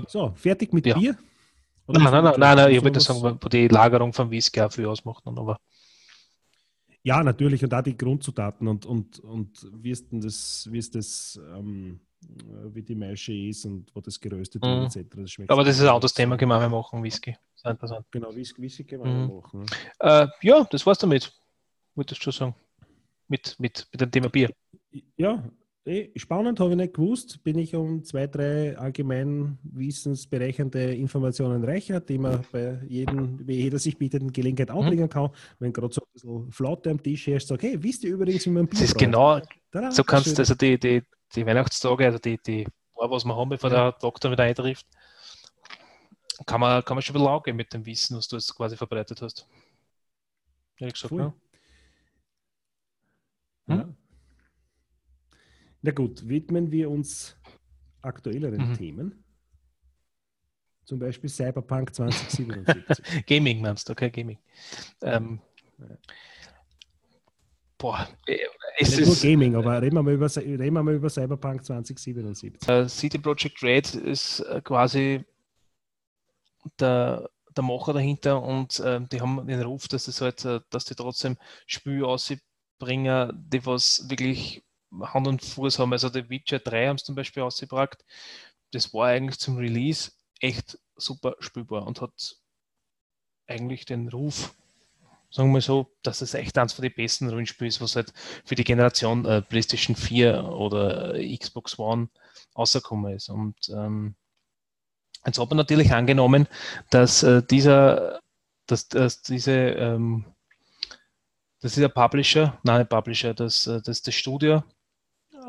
so, fertig mit ja. Bier? Oder nein, nein, nein, nein, nein, ich würde sagen, wo die Lagerung vom Whisky auch viel ausmacht. Aber ja, natürlich, und auch die Grundzutaten und, und, und wie ist denn das, wie ist das, ähm, wie die Maische ist und wo das geröstet mhm. wird, etc. Das aber das ist ein anderes Thema, können wir machen, Whisky. Sehr interessant. Genau, Whisky, Whisky können wir mhm. machen. Äh, ja, das war's damit, würdest du schon sagen mit, mit, mit dem Thema Bier. Ja, eh, spannend, habe ich nicht gewusst. Bin ich um zwei, drei allgemein wissensbereichernde Informationen reicher, die man bei jedem, jeder sich bietenden Gelegenheit anbringen mhm. kann. Wenn gerade so ein bisschen Flaute am Tisch herrscht, sage, hey, wisst ihr übrigens, wie man Bier Das ist genau, Tada, so kannst du, also die, die, die Weihnachtstage, also die, die was wir haben, bevor ja. der Doktor wieder eintrifft, kann man, kann man schon ein bisschen angehen mit dem Wissen, was du jetzt quasi verbreitet hast. Ehrlich gesagt, ja. Hm? Ja. Na gut, widmen wir uns aktuelleren mhm. Themen. Zum Beispiel Cyberpunk 2077. <laughs> Gaming meinst du, okay, Gaming. Ähm, boah, äh, es Nicht ist nur Gaming, aber reden wir mal über, reden wir mal über Cyberpunk 2077. Uh, City Project Red ist uh, quasi der, der Macher dahinter und uh, die haben den Ruf, dass das halt, dass die trotzdem Spiel aussieht Bringer, die was wirklich Hand und Fuß haben. Also The Witcher 3 haben es zum Beispiel ausgebracht. Das war eigentlich zum Release echt super spielbar und hat eigentlich den Ruf, sagen wir so, dass es echt eines von den besten Rollenspielen ist, was halt für die Generation äh, PlayStation 4 oder Xbox One rausgekommen ist. Und ähm, jetzt hat man natürlich angenommen, dass äh, dieser, dass, dass diese ähm, das ist der Publisher, nein, der Publisher, das, äh, das ist das Studio,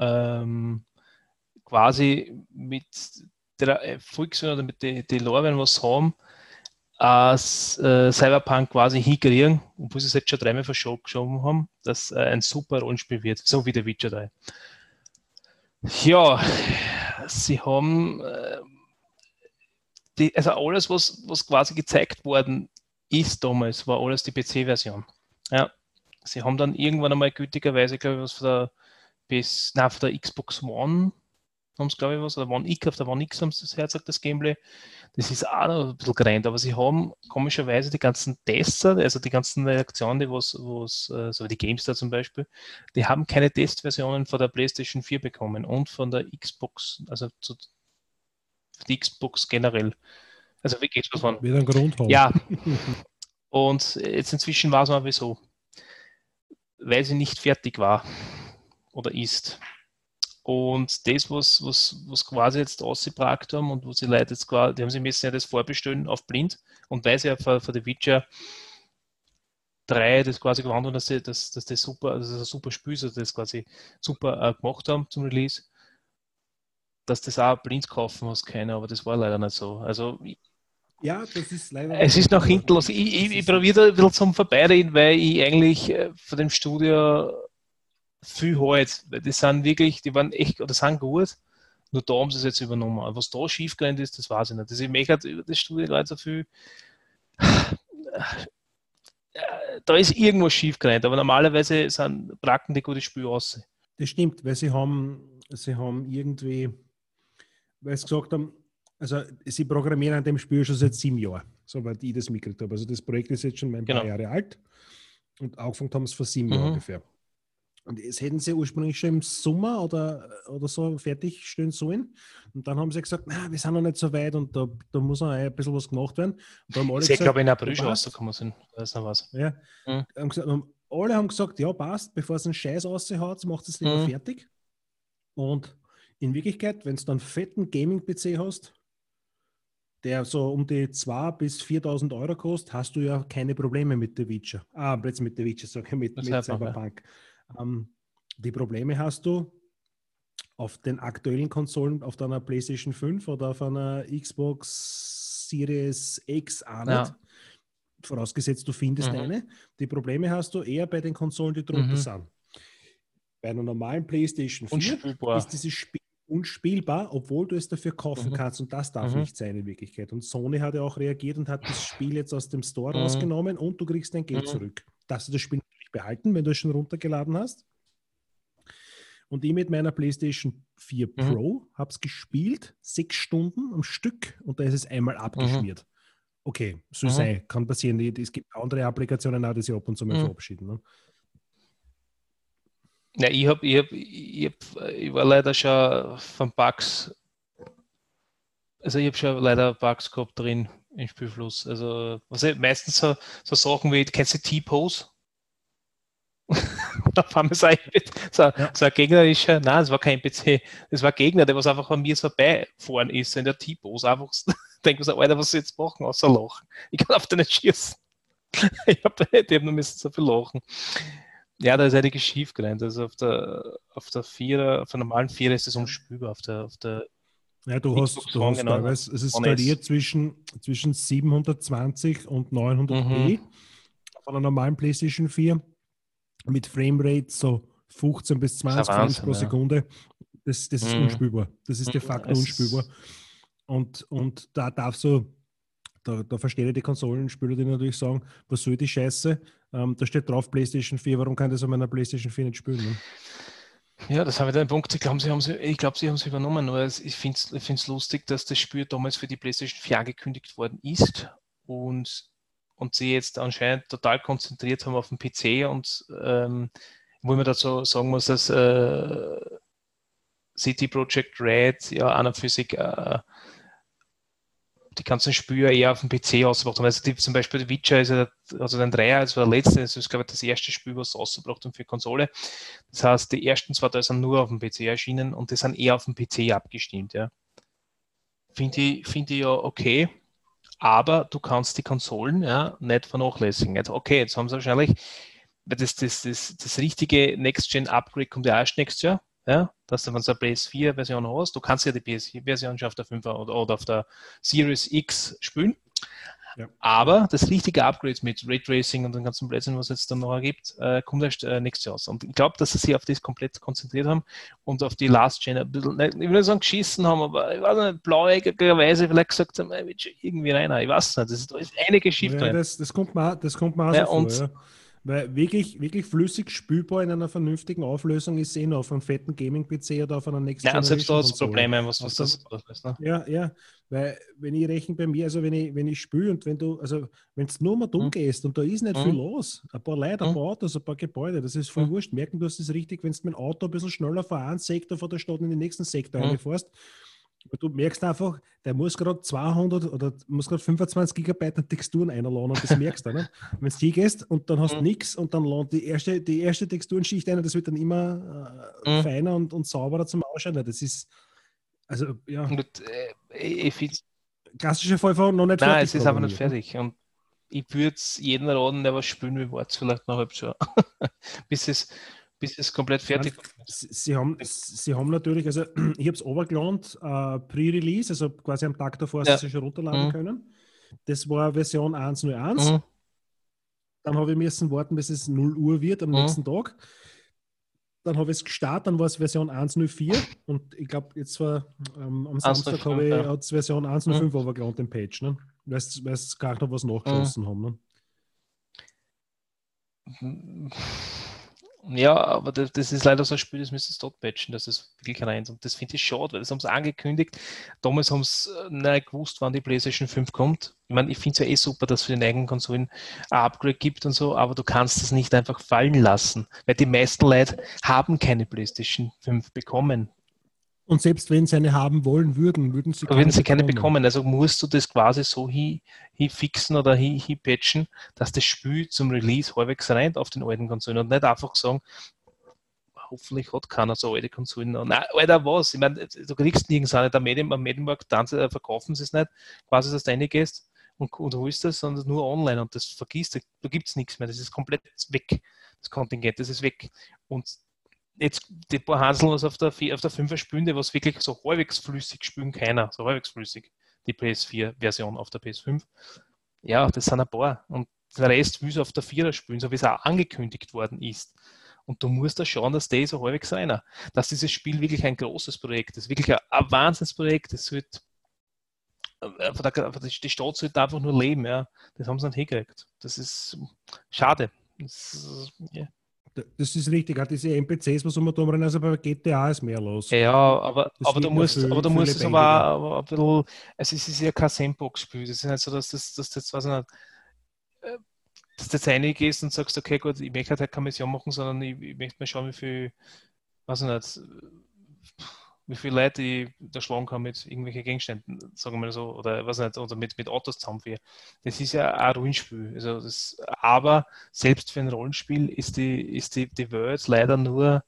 ähm, quasi mit der Erfolgsversion oder mit den die Lorbeeren, was haben, als äh, Cyberpunk quasi hinkriegen, obwohl sie es jetzt schon dreimal verschoben haben, dass äh, ein super Rollenspiel wird, so wie der Witcher 3. Ja, sie haben äh, die, also alles, was, was quasi gezeigt worden ist damals, war alles die PC-Version. Ja, Sie haben dann irgendwann einmal gütigerweise, glaube ich, was von der, bis, nein, von der Xbox One haben sie, glaube ich, was, oder One X, auf der One X haben sie das hergezeigt, das Gameplay. Das ist auch noch ein bisschen grind, aber sie haben komischerweise die ganzen Tester, also die ganzen Reaktionen, die was, was äh, so die GameStar zum Beispiel, die haben keine Testversionen von der PlayStation 4 bekommen und von der Xbox, also zu, die Xbox generell. Also wirklich was von. Wieder ein Grund haben. Ja. <laughs> Und jetzt inzwischen weiß man wieso weil sie nicht fertig war oder ist. Und das, was, was, was quasi jetzt ausgebracht haben und wo sie Leute jetzt quasi, die haben sie müssen ja das vorbestellen auf blind und weil sie ja für, für The Witcher 3 das quasi gewonnen haben, dass, sie, dass, dass das super, dass das ein super Spiel ist, dass das quasi super äh, gemacht haben zum Release, dass das auch blind kaufen muss keiner, aber das war leider nicht so. Also ja, das ist leider. Es ist noch hinten los. Ich, ich, ich probiere da ein bisschen zum Vorbeireden, weil ich eigentlich äh, von dem Studio viel halt, weil die sind wirklich, die waren echt, oder sind gut, Nur da haben sie es jetzt übernommen. Aber was da schiefgegangen ist, das weiß ich nicht. Das ich möchte über das Studio gerade so viel. Da ist irgendwas schiefgegangen, aber normalerweise sind Bracken die gute Spiel aus. Das stimmt, weil sie haben, sie haben irgendwie, weil sie gesagt haben, also sie programmieren an dem Spiel schon seit sieben Jahren, soweit ich das mitgekriegt habe. Also das Projekt ist jetzt schon ein paar Genau. Jahre alt und angefangen haben es vor sieben Mhm. Jahren ungefähr. Und es hätten sie ursprünglich schon im Sommer oder, oder so fertigstellen sollen. Und dann haben sie gesagt, na, wir sind noch nicht so weit und da, da muss noch ein bisschen was gemacht werden. Und haben alle Ich glaube, in April schon rausgekommen sind. Weiß noch was. Ja. Mhm. Haben gesagt, haben, alle haben gesagt, ja, passt, bevor es einen Scheiß raushaut, macht es lieber Mhm. fertig. Und in Wirklichkeit, wenn du dann einen fetten Gaming-PC hast, der so um die 2.000 bis 4.000 Euro kostet, hast du ja keine Probleme mit The Witcher. Ah, jetzt mit The Witcher, sage ich, mit, mit man, ja. Cyberpunk. Ähm, die Probleme hast du auf den aktuellen Konsolen, auf deiner PlayStation 5 oder auf einer Xbox Series X auch nicht. Ja. Vorausgesetzt, du findest Mhm. eine. Die Probleme hast du eher bei den Konsolen, die drunter Mhm. sind. Bei einer normalen PlayStation 4 Unspielbar. ist dieses Spiel unspielbar, obwohl du es dafür kaufen Mhm. kannst. Und das darf Mhm. nicht sein in Wirklichkeit. Und Sony hat ja auch reagiert und hat das Spiel jetzt aus dem Store Mhm. rausgenommen und du kriegst dein Geld Mhm. zurück. Darfst du das Spiel natürlich behalten, wenn du es schon runtergeladen hast. Und ich mit meiner PlayStation 4 Mhm. Pro habe es gespielt, sechs Stunden am Stück und da ist es einmal abgeschmiert. Okay, so Mhm. sei, kann passieren. Es gibt andere Applikationen auch, die sich ab und zu mal Mhm. verabschieden. Ne? Ja, ich, hab, ich, hab, ich, hab, ich war leider schon von Bugs, also ich habe schon leider Bugs gehabt drin im Spielfluss. Also was ich, meistens so, so Sachen wie, kennst du T-Pose? <laughs> da fahren wir so, ein- so, Ja. so ein gegnerischer, nein, es war kein PC, es war ein Gegner, der was einfach an mir so vorbeifahren ist, in der T-Pose. Einfach <laughs> denke ich so, Alter, was soll ich jetzt machen, außer lachen? Ich kann auf den nicht schießen. <laughs> ich habe haben nur müssen so viel lachen. Ja, da ist einiges schief gerannt. Also auf der, auf der Vierer, auf der normalen Vierer ist es unspülbar. Auf der, auf der Ja, du Xbox hast, du hast genau. teilweise, es ist skaliert zwischen, zwischen 720 und 900p Mhm. von einer normalen PlayStation 4 mit Framerate so 15 bis ist ein 20 Frames pro ja. Sekunde. Das, das ist Mhm. unspülbar. Das ist de Mhm, facto es- unspülbar. Und, und da darfst du, da, da verstehen die Konsolenspieler, die natürlich sagen, was soll die Scheiße? Ähm, da steht drauf PlayStation 4, warum kann das auf meiner PlayStation 4 nicht spielen? Ne? Ja, das habe ich den Punkt. Ich glaube, sie haben sie, ich glaube, sie haben es übernommen. Nur ich finde es lustig, dass das Spiel damals für die PlayStation 4 angekündigt worden ist und, und sie jetzt anscheinend total konzentriert haben auf den PC und ähm, wo man dazu sagen muss, dass äh, City Project Red ja an für sich äh, die ganzen Spiele eher auf dem PC ausgebracht haben. Also die, zum Beispiel The Witcher ist ja, also den Dreier, also der letzte, das ist glaube ich das erste Spiel, was sie ausgebracht haben für Konsole. Das heißt, die ersten zwei Teile sind nur auf dem PC erschienen und die sind eher auf dem PC abgestimmt. Ja. Finde ich, finde ich ja okay, aber du kannst die Konsolen ja nicht vernachlässigen. Jetzt, okay, jetzt haben sie wahrscheinlich, das, das, das, das richtige Next-Gen-Upgrade kommt ja erst nächstes Jahr. Ja, dass du, wenn du eine PS4-Version hast, du kannst ja die PS4-Version schon auf der 5er oder, auf der Series X spielen. Ja. Aber das richtige Upgrade mit Raytracing und den ganzen Blödsinn, was es jetzt dann noch gibt, äh, kommt erst äh, nächstes Jahr aus. Und ich glaube, dass sie sich auf das komplett konzentriert haben und auf die Last Gen ein bisschen, nicht, ich will nicht sagen geschissen haben, aber ich weiß nicht, blauäugigerweise vielleicht gesagt haben, ich will schon irgendwie rein. Ich weiß nicht, das ist, da ist einiges schief Ja, das, das kommt mir, auch- das kommt mir auch Ja, so vor. Ja. Weil wirklich, wirklich flüssig spielbar in einer vernünftigen Auflösung ist eh noch auf einem fetten Gaming-PC oder auf einer Next Ja, und selbst da hast du. Probleme, was, was der- das auslöst. Ne? Ja, ja, weil wenn ich rechne bei mir, also wenn ich, wenn ich spiele und wenn du, also wenn es nur mal dumm Mhm. gehst und da ist nicht Mhm. viel los, ein paar Leute, ein Mhm. paar Autos, ein paar Gebäude, das ist voll Mhm. wurscht. Merken du, es ist richtig, wenn du dem Auto ein bisschen schneller von einem Sektor von der Stadt in den nächsten Sektor Mhm. reinfährst. Du merkst einfach, der muss gerade 200 oder muss gerade 25 Gigabyte an Texturen einladen und das merkst du. Ne? Wenn du hingehst und dann hast du Mhm. nichts und dann lohnt die erste, die erste Texturenschicht ein, das wird dann immer äh, Mhm. feiner und, und sauberer zum Ausschauen. Das ist, also ja, Und, äh, klassischer Fall von noch nicht Nein, fertig es ist aber nicht fertig. Und ich würde es jeden raten, der was spielen will, wartet vielleicht noch halbes <laughs> Jahr, bis es, bis es komplett fertig ne? Sie, haben, sie haben natürlich, also <clears throat> ich habe es runtergeladen, äh, Pre-Release, also quasi am Tag davor, Ja. dass sie schon runterladen Mhm. können. Das war Version 1.01. Mhm. Dann habe ich müssen warten, bis es 0 Uhr wird am Mhm. nächsten Tag. dann habe ich es gestartet, dann war es Version 1.04 und ich glaube, jetzt war ähm, am Samstag habe ich ja. Version 1.05 mhm. overgeladen, den Page, ne? weil es gar noch was nachgeschossen mhm. haben. Ne? Ja, aber das, das, ist leider so ein Spiel, das müssen sie dort patchen, das ist wirklich rein. Und das finde ich schade, weil das haben sie angekündigt. Damals haben sie äh, nicht gewusst, wann die PlayStation 5 kommt. Ich meine, ich finde es ja eh super, dass es für den eigenen Konsolen ein Upgrade gibt und so, aber du kannst das nicht einfach fallen lassen, weil die meisten Leute haben keine PlayStation 5 bekommen. Und selbst wenn sie eine haben wollen würden, würden sie keine, würden sie keine bekommen. Also musst du das quasi so hin, hin fixen oder hin, hin patchen, dass das Spiel zum Release halbwegs rein auf den alten Konsolen und nicht einfach sagen, hoffentlich hat keiner so alte Konsolen. Nein, Alter, was? Ich meine, du kriegst nirgends eine. Am Medien, am Medienmarkt äh, verkaufen sie es nicht, quasi, dass du reingehst und, und holst das, sondern nur online und das vergisst, da gibt es nichts mehr. Das ist komplett weg. Das Kontingent, das ist weg. Und jetzt die paar Hansel, was auf der, auf der 5er spielen, die was wirklich so halbwegs flüssig spielen, keiner, so halbwegs flüssig, die PS4-Version auf der PS5. Ja, das sind ein paar. Und der Rest will auf der 4er spielen, so wie es auch angekündigt worden ist. Und du musst da schauen, dass der so halbwegs reiner. Dass dieses Spiel wirklich ein großes Projekt ist, wirklich ein, ein Wahnsinnsprojekt. Das wird, äh, die Stadt sollte einfach nur leben, ja. Das haben sie nicht hingekriegt. Das ist schade. Das, ja. Das ist richtig, auch diese NPCs, was um rumrennen, also bei GTA ist mehr los. Ja, aber, aber du musst, viel, aber du musst es aber, aber ein bisschen, also es ist ja kein Sandbox-Spiel, das ist nicht so, dass das, dass das, ich nicht, äh, dass du jetzt reingehst und sagst, okay, gut, ich möchte halt keine Mission machen, sondern ich, ich möchte mal schauen, wie viel, ich nicht, wie viele Leute ich da schlagen kann mit irgendwelchen Gegenständen, sagen wir mal so, oder was nicht, oder mit, mit Autos zusammenführen. Das ist ja ein Rollenspiel. Also das, aber selbst für ein Rollenspiel ist die, ist die, die Welt leider nur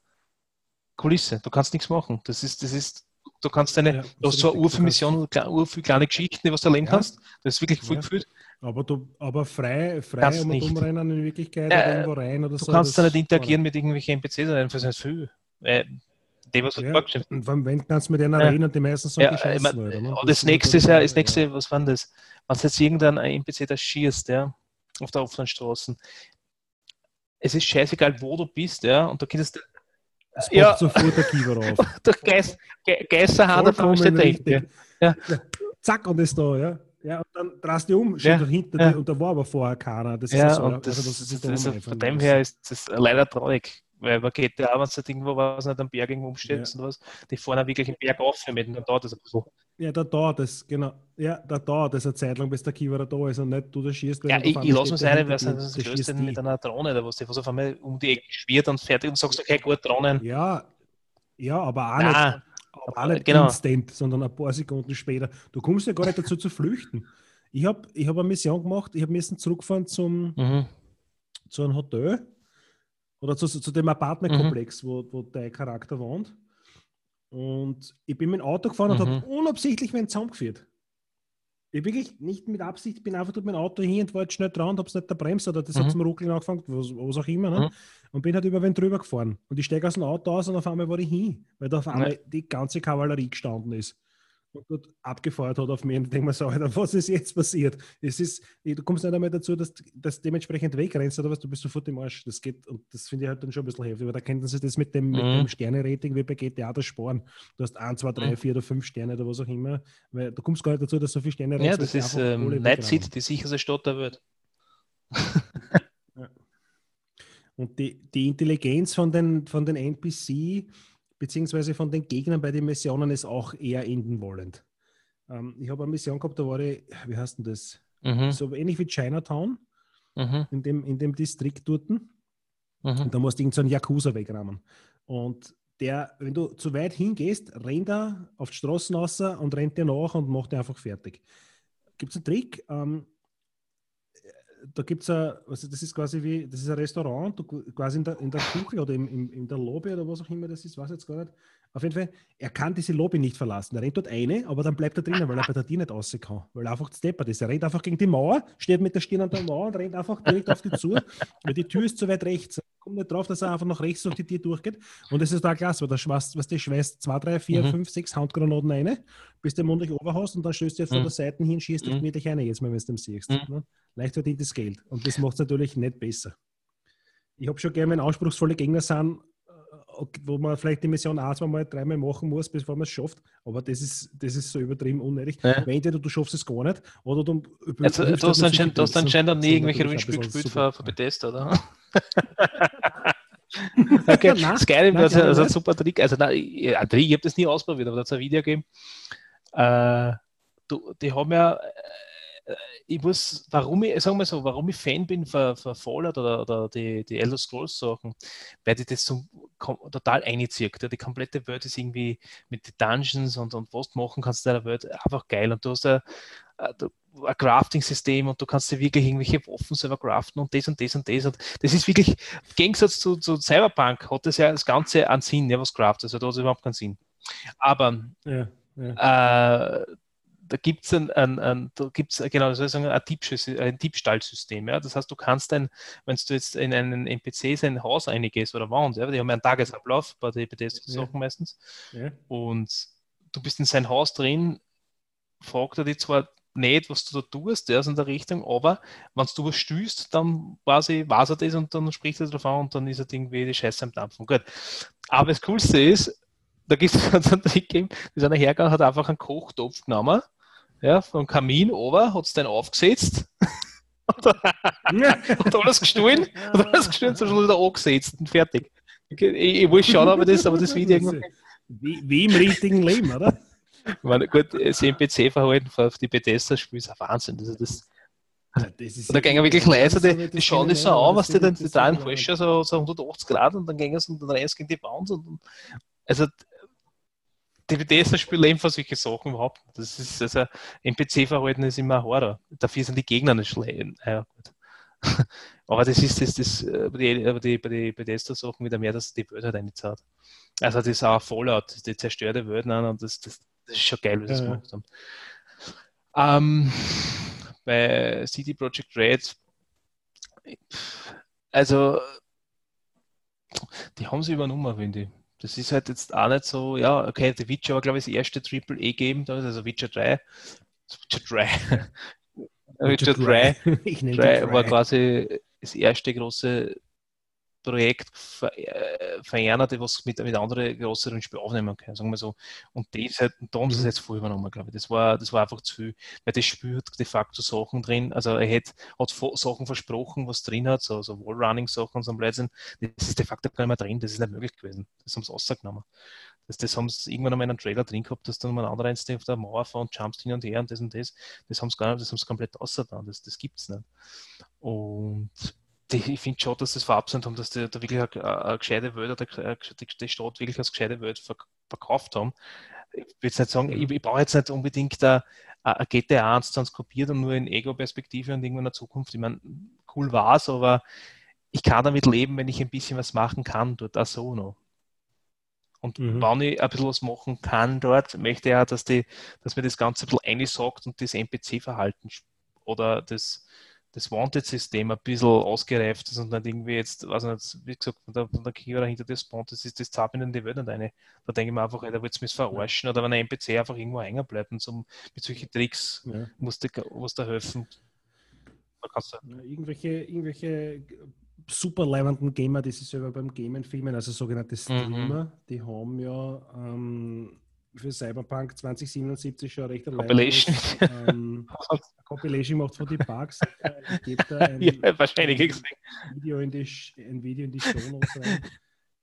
Kulisse. Du kannst nichts machen. Das ist, das ist, du kannst deine, ja, du hast so eine Urfi-Mission, viele kleine Geschichten, die was du erleben ja. kannst. Das ist wirklich voll ja. gefühlt. Aber, du, aber frei, frei um umrennen in Wirklichkeit ja, irgendwo rein oder du so. Du kannst da nicht interagieren mit irgendwelchen NPCs, einfach nicht viel. Weil dem, was ja, vorgestellt Und wenn kannst du mit denen ja. reden und die meisten sagen, ja, ich mein, oder, ne? das, das nächste ist ja, das nächste, was war das? Wenn es jetzt irgendein NPC das schießt, ja, auf der offenen Straßen, es ist scheißegal, wo du bist, ja, und du kannst es ja. sofort <laughs> der Kiefer auf. der Geiß, Ge da kommst du nicht. Ja. Ja. Zack, und ist da, ja. Ja, und dann drehst du um, steht ja, hinter ja. dir und da war aber vorher keiner. Das ja, so, und das, also das, ist von dem her ist das leider traurig. Weil man geht ja auch, wenn du irgendwo was nicht am Berg irgendwo umstellst ja. und was, die fahren wirklich im Berg auf mit und dann dauert das so. Ja, da dauert das, genau. Ja, da dauert das eine Zeit lang, bis der Kiewer da ist und nicht du da schießt. Ja, ich, ich lasse mir sein, weil sonst löst den mit einer Drohne oder was, die was auf einmal um die Ecke schwirrt und fertig und sagst, okay, gut, Drohnen. Ja, ja, aber auch Nein, nicht, aber auch nicht genau. instant, sondern ein paar Sekunden später. Du kommst ja gar nicht dazu zu flüchten. Ich habe ich hab eine Mission gemacht, ich habe müssen zurückfahren zum, mhm. zu einem Hotel oder zu, zu dem Apartmentkomplex, mhm. wo, wo der Charakter wohnt. Und ich bin mit dem Auto gefahren mhm. und habe unabsichtlich meinen Zaum geführt. Ich wirklich nicht mit Absicht, bin einfach durch mein Auto hin und war jetzt schnell dran und habe es nicht der Bremse oder das mhm. hat zum Ruckeln angefangen, was, was auch immer. Ne? Mhm. Und bin halt über wen drüber gefahren. Und ich steige aus dem Auto aus und auf einmal war ich hin, weil da auf einmal die ganze Kavallerie gestanden ist dort abgefeuert hat auf mich. Und ich denke mir so, Alter, was ist jetzt passiert? Es ist, du kommst nicht einmal dazu, dass du dementsprechend wegrennst oder was, du bist sofort im Arsch. Das geht, und das finde ich halt dann schon ein bisschen heftig, weil da könnten sie das mit dem, mhm. dem Sterne-Rating wie bei GTA das sparen. Du hast 1, 2, 3, 4 oder 5 Sterne oder was auch immer, weil du kommst gar nicht dazu, dass so viele Sterne Ja, das ist ähm, Night City, die sicherste Stadt der Welt. <laughs> ja. Und die, die Intelligenz von den, von den NPC beziehungsweise von den Gegnern bei den Missionen ist auch eher enden wollend. Ähm, ich habe eine Mission gehabt, da war ich, wie heißt denn das? Mhm. So ähnlich wie Chinatown, mhm. in, dem, in dem Distrikt dort. Mhm. Und da musst du irgendeinen so Yakuza wegrammen. Und der, wenn du zu weit hingehst, rennt er auf die Straßen raus und rennt dir nach und macht dir einfach fertig. Gibt es einen Trick? Ähm, da gibt es also das ist quasi wie, das ist ein Restaurant, du, quasi in der, in der Küche oder im, im, in der Lobby oder was auch immer das ist, weiß jetzt gar nicht. Auf jeden Fall, er kann diese Lobby nicht verlassen. Er rennt dort eine, aber dann bleibt er drinnen, weil er bei der Tür nicht raus kann. Weil er einfach steppert ist. Er rennt einfach gegen die Mauer, steht mit der Stirn an der Mauer und rennt einfach direkt auf die zu, weil die Tür ist zu weit rechts. Kommt nicht drauf, dass er einfach nach rechts durch die Tür durchgeht. Und das ist da klasse, weil da schmeißt, was du schweißt zwei, drei, vier, mhm. fünf, sechs Handgranaten rein, bis du den Mund nicht ober hast und dann stößt du jetzt mhm. von der Seite hin, schießt dich mhm. gemütlich eine, jetzt mal, wenn du es siehst. Mhm. Ne? Leicht verdientes Geld. Und das macht es natürlich nicht besser. Ich habe schon gerne, wenn anspruchsvolle Gegner sind, wo man vielleicht die Mission ein, zweimal, dreimal machen muss, bevor man es schafft. Aber das ist, das ist so übertrieben unnötig. Ja. Entweder du schaffst es gar nicht oder du. Also, du hast anscheinend, du hast anscheinend nie irgendwelche Rollenspiele gespielt für, für Bethesda, oder? <laughs> okay, nein, Skyrim, nein, das ist also ein super Trick. Also, nein, ich, ich habe das nie ausprobiert, aber da hat es ein Video gegeben. Äh, du, die haben ja ich muss, warum ich, sagen wir so, warum ich Fan bin für, für Fallout oder, oder die, die Elder Scrolls Sachen, weil die das so total einzieht. Die komplette Welt ist irgendwie mit den Dungeons und, und was du machen kannst in der Welt einfach geil. Und du hast ein, ein Crafting-System und du kannst dir wirklich irgendwelche Waffen selber craften und das und das und das. Und das ist wirklich, im Gegensatz zu, zu Cyberpunk hat das ja das Ganze an Sinn, ja, was craftet. Also da hat es überhaupt keinen Sinn. Aber ja, ja. Äh, da gibt es ein, ein, ein, da gibt's, genau, soll ich sagen, ein, ein Diebstahlsystem. Ja? Das heißt, du kannst dann, wenn du jetzt in einen NPC sein Haus eingehst oder Wand, ja, die haben ja einen Tagesablauf bei den BDS-Sachen ja. meistens, ja. und du bist in sein Haus drin, fragt er dich zwar nicht, was du da tust, der ist in der Richtung, aber wenn du was stößt, dann quasi weiß er das und dann spricht er davon und dann ist er irgendwie die Scheiße am Dampfen. Gut. Aber das Coolste ist, da gibt es <laughs> einen Trick gegeben, da ist einer hergegangen, hat einfach einen Kochtopf genommen ja, vom Kamin ober, hat es dann aufgesetzt. <laughs> und alles gestohlen, und alles gestohlen, so schon wieder angesetzt und fertig. Ich, ich, ich wollte schauen, aber das, aber das Video wie, wie im richtigen Leben, oder? meine, gut, das NPC-Verhalten auf die Bethesda-Spiele ist ein Wahnsinn. Also das, das da gehen wirklich leise, die, die schauen das so an, was die dann drehen falsch, so, so 180 Grad und dann gehen sie und dann rennen sie gegen die. Und, also die Bethesda-Spiele leben von solche Sachen überhaupt nicht. Das ist, also, NPC-Verhalten ist immer ein Horror. Dafür sind die Gegner nicht schlecht. Ja, <laughs> aber das ist das, das äh, bei die, die, bei die Bethesda-Sachen wieder mehr, dass die Welt halt einzahlt. Also das ist auch Fallout, die zerstörte Welt und das, das, das ist schon geil, wie sie das ja. gemacht haben. Ähm, bei CD Projekt Red, also die haben sie übernommen, finde ich. Das ist halt jetzt auch nicht so, ja, okay, The Witcher war, glaube ich, das erste Triple E Game, also Witcher 3. Witcher 3. Witcher 3, 3 <laughs> war quasi das erste große Projekt verärgert, was mit, mit anderen größeren Spielen aufnehmen kann, sagen wir so. Und das hat, da haben sie es mhm. jetzt voll übernommen, glaube ich. Das war, das war einfach zu viel, weil das Spiel hat de facto Sachen drin, also er hat, hat Sachen versprochen, was drin hat, so, so Wallrunning-Sachen und so ein Blödsinn. Das ist de facto gar nicht mehr drin, das ist nicht möglich gewesen. Das haben sie rausgenommen. Das, das haben sie irgendwann einmal in einem Trailer drin gehabt, dass dann mal ein anderer auf der Mauer fährt und jumpst hin und her und das und das. Das haben sie gar nicht, das haben sie komplett ausgetan. Das, das gibt es nicht. Und die, ich finde schon, dass das verabsäumt haben, dass die da wirklich eine, eine gescheite Welt oder die, die Stadt wirklich als gescheite Welt verkauft haben. Ich will jetzt nicht sagen, ich, ich brauche jetzt nicht unbedingt ein, ein GTA 1 transkribiert und nur in Ego-Perspektive und irgendwann in der Zukunft. Ich meine, cool war es, aber ich kann damit leben, wenn ich ein bisschen was machen kann, dort auch so noch. Und mhm. wenn ich ein bisschen was machen kann dort, möchte ich auch, dass, die, dass mir das Ganze ein bisschen einsagt und das NPC-Verhalten oder das, das Wanted-System ein bisschen ausgereift ist und nicht irgendwie jetzt, also nicht, wie gesagt, von der, von der Kira hinter das Spawn, das ist das zahlt in die Welt nicht eine. Da denke ich mir einfach, da wird es mich verarschen oder wenn ein NPC einfach irgendwo hängen bleibt und so mit solchen Tricks ja. musst du was da helfen. Du ja, irgendwelche, irgendwelche super leibenden Gamer, die sich selber beim Gamen filmen, also sogenannte mhm. Streamer, mhm. die haben ja ähm, für Cyberpunk 2077 schon recht Compilation. Ähm, <laughs> Compilation macht von den Bugs. <laughs> Gibt da ein, ja, wahrscheinlich ein Video in die, ein Video in die Show rein.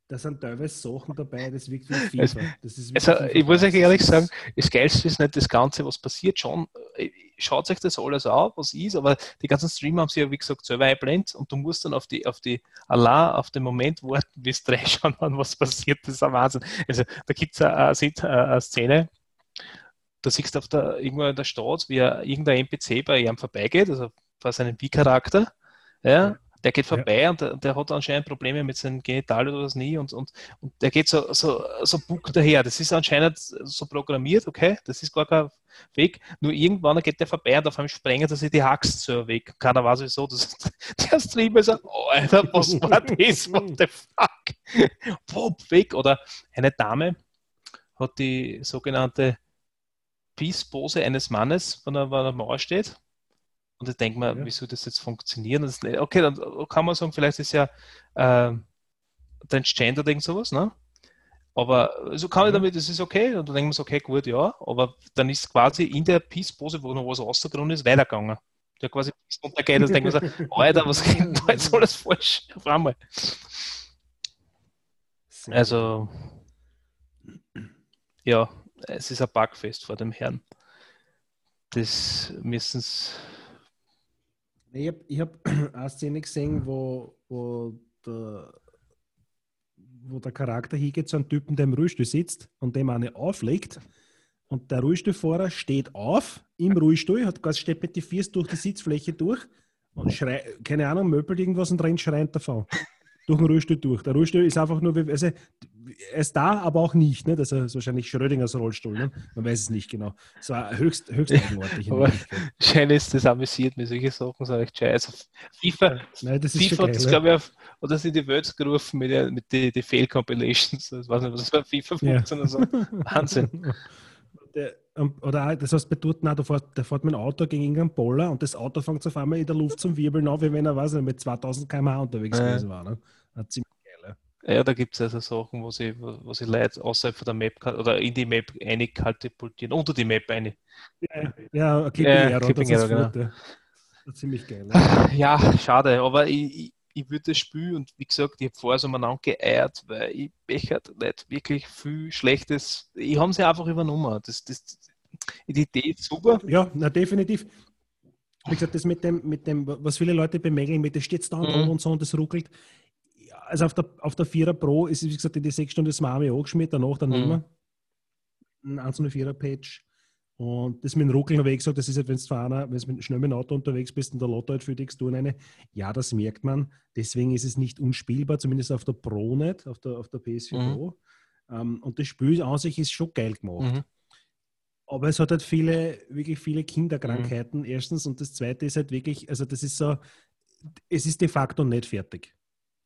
Da sind teilweise Sachen dabei, das wirkt wie. Das ist also, ich muss euch ehrlich sagen, das Geilste ist nicht das Ganze, was passiert. Schon, äh, schaut sich das alles an, was ist, aber die ganzen Streamer haben sich ja, wie gesagt, selber einblendet und du musst dann auf die, auf die Allah, auf den Moment warten, bis drei <laughs> schauen, was passiert. Das ist ein Wahnsinn. Also, da gibt es eine, eine, Szene, da siehst du auf der, irgendwo in der Stadt, wie irgendein NPC bei ihm vorbeigeht, also bei seinem Wie-Charakter. Ja, der geht vorbei ja. und der, der, hat anscheinend Probleme mit seinem Genital oder was nie und, und, und der geht so, so, so buck daher. Das ist anscheinend so programmiert, okay, das ist gar kein Weg. Nur irgendwann geht der vorbei und auf einmal sprengt er sich die Hax so weg. Keiner weiß wieso. Das, <laughs> der Streamer sagt, oh, Alter, was war das? What the fuck? Pop, weg. Oder eine Dame hat die sogenannte Peace-Pose eines Mannes, wenn er, wenn er Mauer steht und ich denke mir, ja. wie soll das jetzt funktionieren? Das okay, dann kann man sagen, vielleicht ist ja äh, transgender irgend sowas, ne? Aber so kann ich damit, das ist okay. Und dann denken wir so, okay, gut, ja. Aber dann ist quasi in der Peace-Pose, wo noch was rausgekommen ist, weitergegangen. Der quasi untergeht und denkt man so, <laughs> Alter, was geht denn da jetzt alles falsch? Auf einmal. Also, ja, es ist ein Bugfest vor dem Herrn. Das müssen es. Ich habe ich hab <clears throat> eine Szene gesehen, wo, wo der wo der Charakter hingeht zu einem Typen, der im Rollstuhl sitzt und dem eine auflegt. Und der Rollstuhlfahrer steht auf im Rollstuhl, hat quasi steppet die Füße durch die Sitzfläche durch und schreit, keine Ahnung, möbelt irgendwas und rennt schreiend davon. Durch den Rollstuhl durch. Der Rollstuhl ist einfach nur, also er ist da, aber auch nicht. Ne? Das ist wahrscheinlich Schrödingers Rollstuhl. Ne? Man weiß es nicht genau. Es war höchst, höchst eigenartig. aber schön ist das amüsiert mir solche Sachen, sage ich scheiße. Also FIFA, Nein, das ist FIFA hat das, glaube ich, auf, oder sind die Welt gerufen mit, der, mit den die Fail-Compilations. Ich weiß nicht, was das bei FIFA ja. funktioniert. So. Wahnsinn. <laughs> Der, oder auch, das heißt, bei dort, da fährt, da fährt mein Auto gegen irgendeinen Boller und das Auto fängt auf einmal in der Luft zum Wirbeln auf, wie wenn er, weiß nicht, mit 2000 km/h unterwegs gewesen war. Ne? Ziemlich geil, ja. da gibt es also Sachen, wo sie, wo sie Leute außerhalb von der Map oder in die Map eine katapultieren, unter die Map eine. Ja, ja Clipping ja, Error, Clipping das genau. Ziemlich geil. Ja, <laughs> ja schade, aber ich, ich würde das Spiel und wie gesagt, ich habe vorher so mal geeiert, weil ich bechert nicht wirklich viel Schlechtes. Ich habe sie einfach übernommen. Das, das, die Idee ist super. Ja, na, definitiv. Wie gesagt, das mit dem, mit dem, was viele Leute bemängeln, mit das steht da mhm. und so und das ruckelt. Also auf der, auf der 4er Pro ist, wie gesagt, in die 6 Stunden das Mami angeschmiert, danach dann mhm. mehr. Ein 104er Page und das mit dem Ruckeln habe ich gesagt, das ist halt, wenn du einer, wenn du schnell mit dem Auto unterwegs bist und der Lotto halt für die Texturen eine, ja, das merkt man. Deswegen ist es nicht unspielbar, zumindest auf der Pro nicht, auf der, auf der PS4 mhm. Pro. Um, und das Spiel an sich ist schon geil gemacht. Mhm. Aber es hat halt viele, wirklich viele Kinderkrankheiten, mhm. erstens. Und das zweite ist halt wirklich, also das ist so, es ist de facto nicht fertig.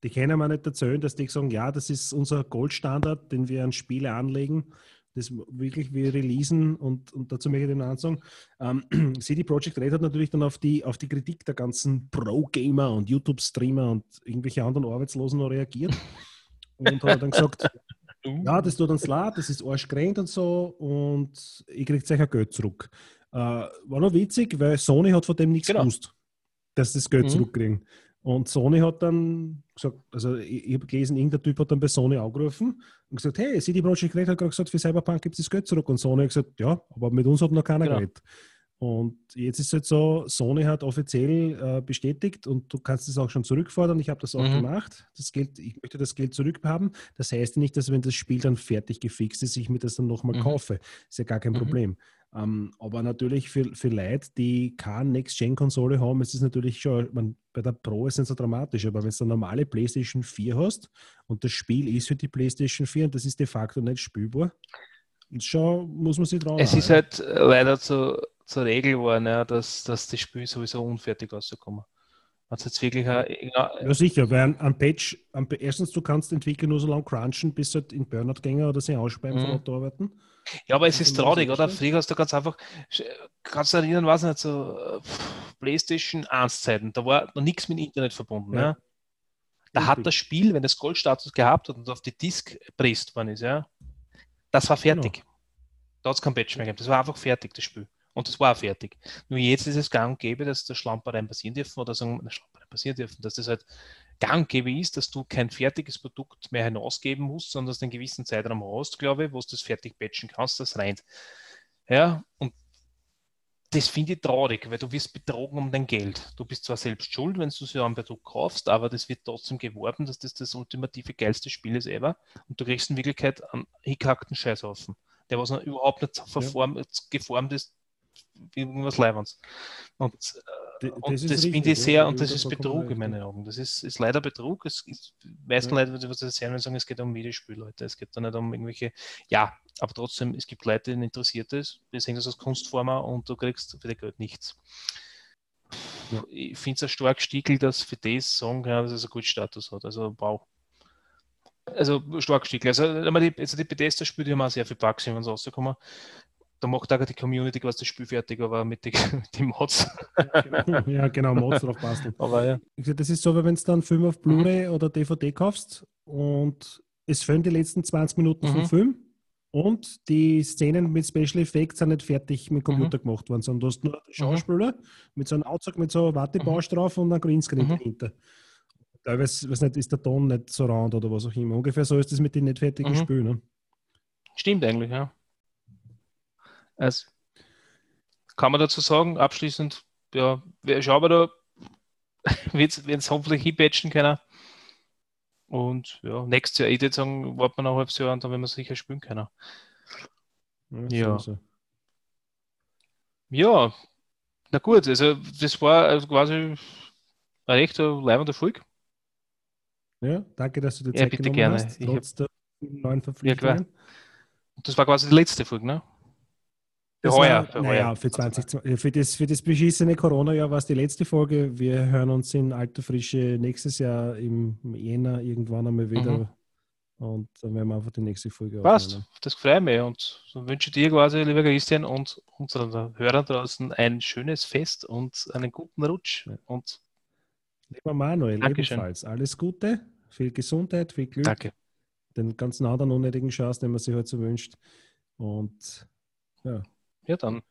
Die können mir nicht erzählen, dass die sagen, ja, das ist unser Goldstandard, den wir an Spiele anlegen das wirklich wir releasen und, und dazu möchte ich den sagen, ähm, <clears throat> CD Projekt Red hat natürlich dann auf die, auf die Kritik der ganzen Pro-Gamer und YouTube-Streamer und irgendwelche anderen Arbeitslosen noch reagiert und hat dann gesagt, <laughs> ja, das tut uns leid, das ist arschgerannt und so und ich kriege sicher Geld zurück. Äh, war noch witzig, weil Sony hat von dem nichts genau. gewusst, dass das Geld mhm. zurückkriegen. Und Sony hat dann gesagt, also ich, ich habe gelesen, irgendein Typ hat dann bei Sony angerufen und gesagt, hey, CD Projekt Red hat gerade gesagt, für Cyberpunk gibt es das Geld zurück. Und Sony hat gesagt, ja, aber mit uns hat noch keiner genau. geredet. Und jetzt ist es halt so, Sony hat offiziell äh, bestätigt und du kannst es auch schon zurückfordern. Ich habe das auch mhm. gemacht. Das Geld, ich möchte das Geld zurückhaben. Das heißt nicht, dass wenn das Spiel dann fertig gefixt ist, ich mir das dann nochmal mhm. kaufe. Ist ja gar kein mhm. Problem. Ähm, aber natürlich für, für Leute, die keine Next-Gen-Konsole haben, ist es natürlich schon, man, bei der Pro ist es nicht so dramatisch, aber wenn du eine normale PlayStation 4 hast und das Spiel ist für die PlayStation 4 und das ist de facto nicht spielbar, schon muss man sich trauen. Es ist halt leider zu, zur Regel geworden, ja, dass, dass das Spiel sowieso unfertig rauskommt. Hat jetzt wirklich ein, ja, ja, sicher, weil ein, Patch, ein, erstens, du kannst Entwickler nur so lange crunchen, bis halt in Burnout gehen oder sie aussperren mhm. von arbeiten. Ja, aber es ist traurig, oder? Früher hast du ganz einfach, kannst du erinnern, was nicht, so PlayStation 1 Zeiten, da war noch nichts mit Internet verbunden. Ja. ja? Da hat das Spiel, wenn es Goldstatus gehabt hat und auf die Disk presst worden ist, ja, das war fertig. Genau. Da hat es kein Patch mehr gegeben. Das war einfach fertig, das Spiel. Und das war fertig. Nur jetzt ist es gang und gäbe, dass da Schlampereien passieren dürfen oder sagen, Schlampereien passieren dürfen, dass das halt gang und gäbe ist, dass du kein fertiges Produkt mehr hinausgeben musst, sondern dass du einen gewissen Zeitraum hast, glaube ich, wo du das fertig patchen kannst, das rein. Ja, und das finde ich traurig, weil du wirst betrogen um dein Geld. Du bist zwar selbst schuld, wenn du so ein Produkt kaufst, aber das wird trotzdem geworben, dass das das ultimative geilste Spiel ist ever und du kriegst in Wirklichkeit einen hickhackten Scheißhaufen, der was noch überhaupt nicht verformt, ja. geformt ist irgendwas Leibens. Und äh, und das, das finde ich sehr, und das ist Betrug in meinen Augen. Das ist, ist leider Betrug. Es ist, meisten ja. Leute, was das sehen, sagen, es geht um Videospiel, Leute. Es geht da nicht um irgendwelche, ja, aber trotzdem, es gibt Leute, denen interessiert ist, die sehen das als Kunstformer und du kriegst für das Geld nichts. Ja. Ich finde es ein stark Stickel, dass für das sagen, ja, dass es einen guten Status hat. Also, wow. Also stark Stickel. Also, die, also die Bethesda-Spiele, die haben auch sehr viel Bugs, wenn sie rauskommen da macht auch die Community quasi das Spiel fertig, aber <laughs> mit den Mods. <laughs> ja, genau, Mods drauf basteln. Aber ja. Das ist so, wie wenn du dann Film auf Blu-ray mhm. oder DVD kaufst und es fehlen die letzten 20 Minuten Mhm. vom Film und die Szenen mit Special Effects sind nicht fertig mit Computer Mhm. gemacht worden, sondern du hast nur einen Schauspieler mit so einem Anzug mit so einem Wattebausch drauf und einem Greenscreen Mhm. dahinter. Teilweise weiß nicht, ist der Ton nicht so round oder was auch immer. Ungefähr so ist das mit den nicht fertigen Mhm. Spielen. Ne? Stimmt eigentlich, ja. Also, kann man dazu sagen, abschließend, ja, schauen wir da, <laughs> wird es hoffentlich hinpatchen können. Und ja, nächstes Jahr, ich würde sagen, warten wir noch ein halbes Jahr und dann werden wir sicher spielen können. Ja. Ja, na gut, also das war also quasi eine recht leibende Folge. ja, danke, dass du dir Ja, Zeit bitte genommen gerne. hast, Ich hab- trotz der neuen Verpflichtungen. Und das war quasi die letzte Folge, ne? Für heuer. Für naja, heuer. für, 20, für, das, für das beschissene Corona-Jahr war es die letzte Folge. Wir hören uns in alter Frische nächstes Jahr im Jänner irgendwann einmal wieder. Mhm. Und dann werden wir einfach die nächste Folge Passt, aufnehmen. das freut mich. Und wünsche ich dir quasi, lieber Christian, und unseren Hörern draußen ein schönes Fest und einen guten Rutsch. Ja. Und Lieber Manuel, Dankeschön. ebenfalls. Alles Gute, viel Gesundheit, viel Glück, danke. den ganzen anderen unnötigen Chance, den man sich halt so wünscht. Und Ja, ja dann.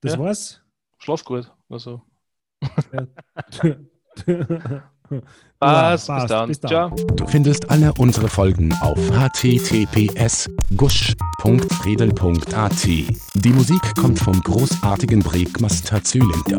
Das ja. war's. Schlaf gut. Also. Ja. <laughs> Passt, bis, dann. bis dann. Ciao. Du findest alle unsere Folgen auf https gusch.redel.at. Die Musik kommt vom großartigen Breakmaster Zylinder.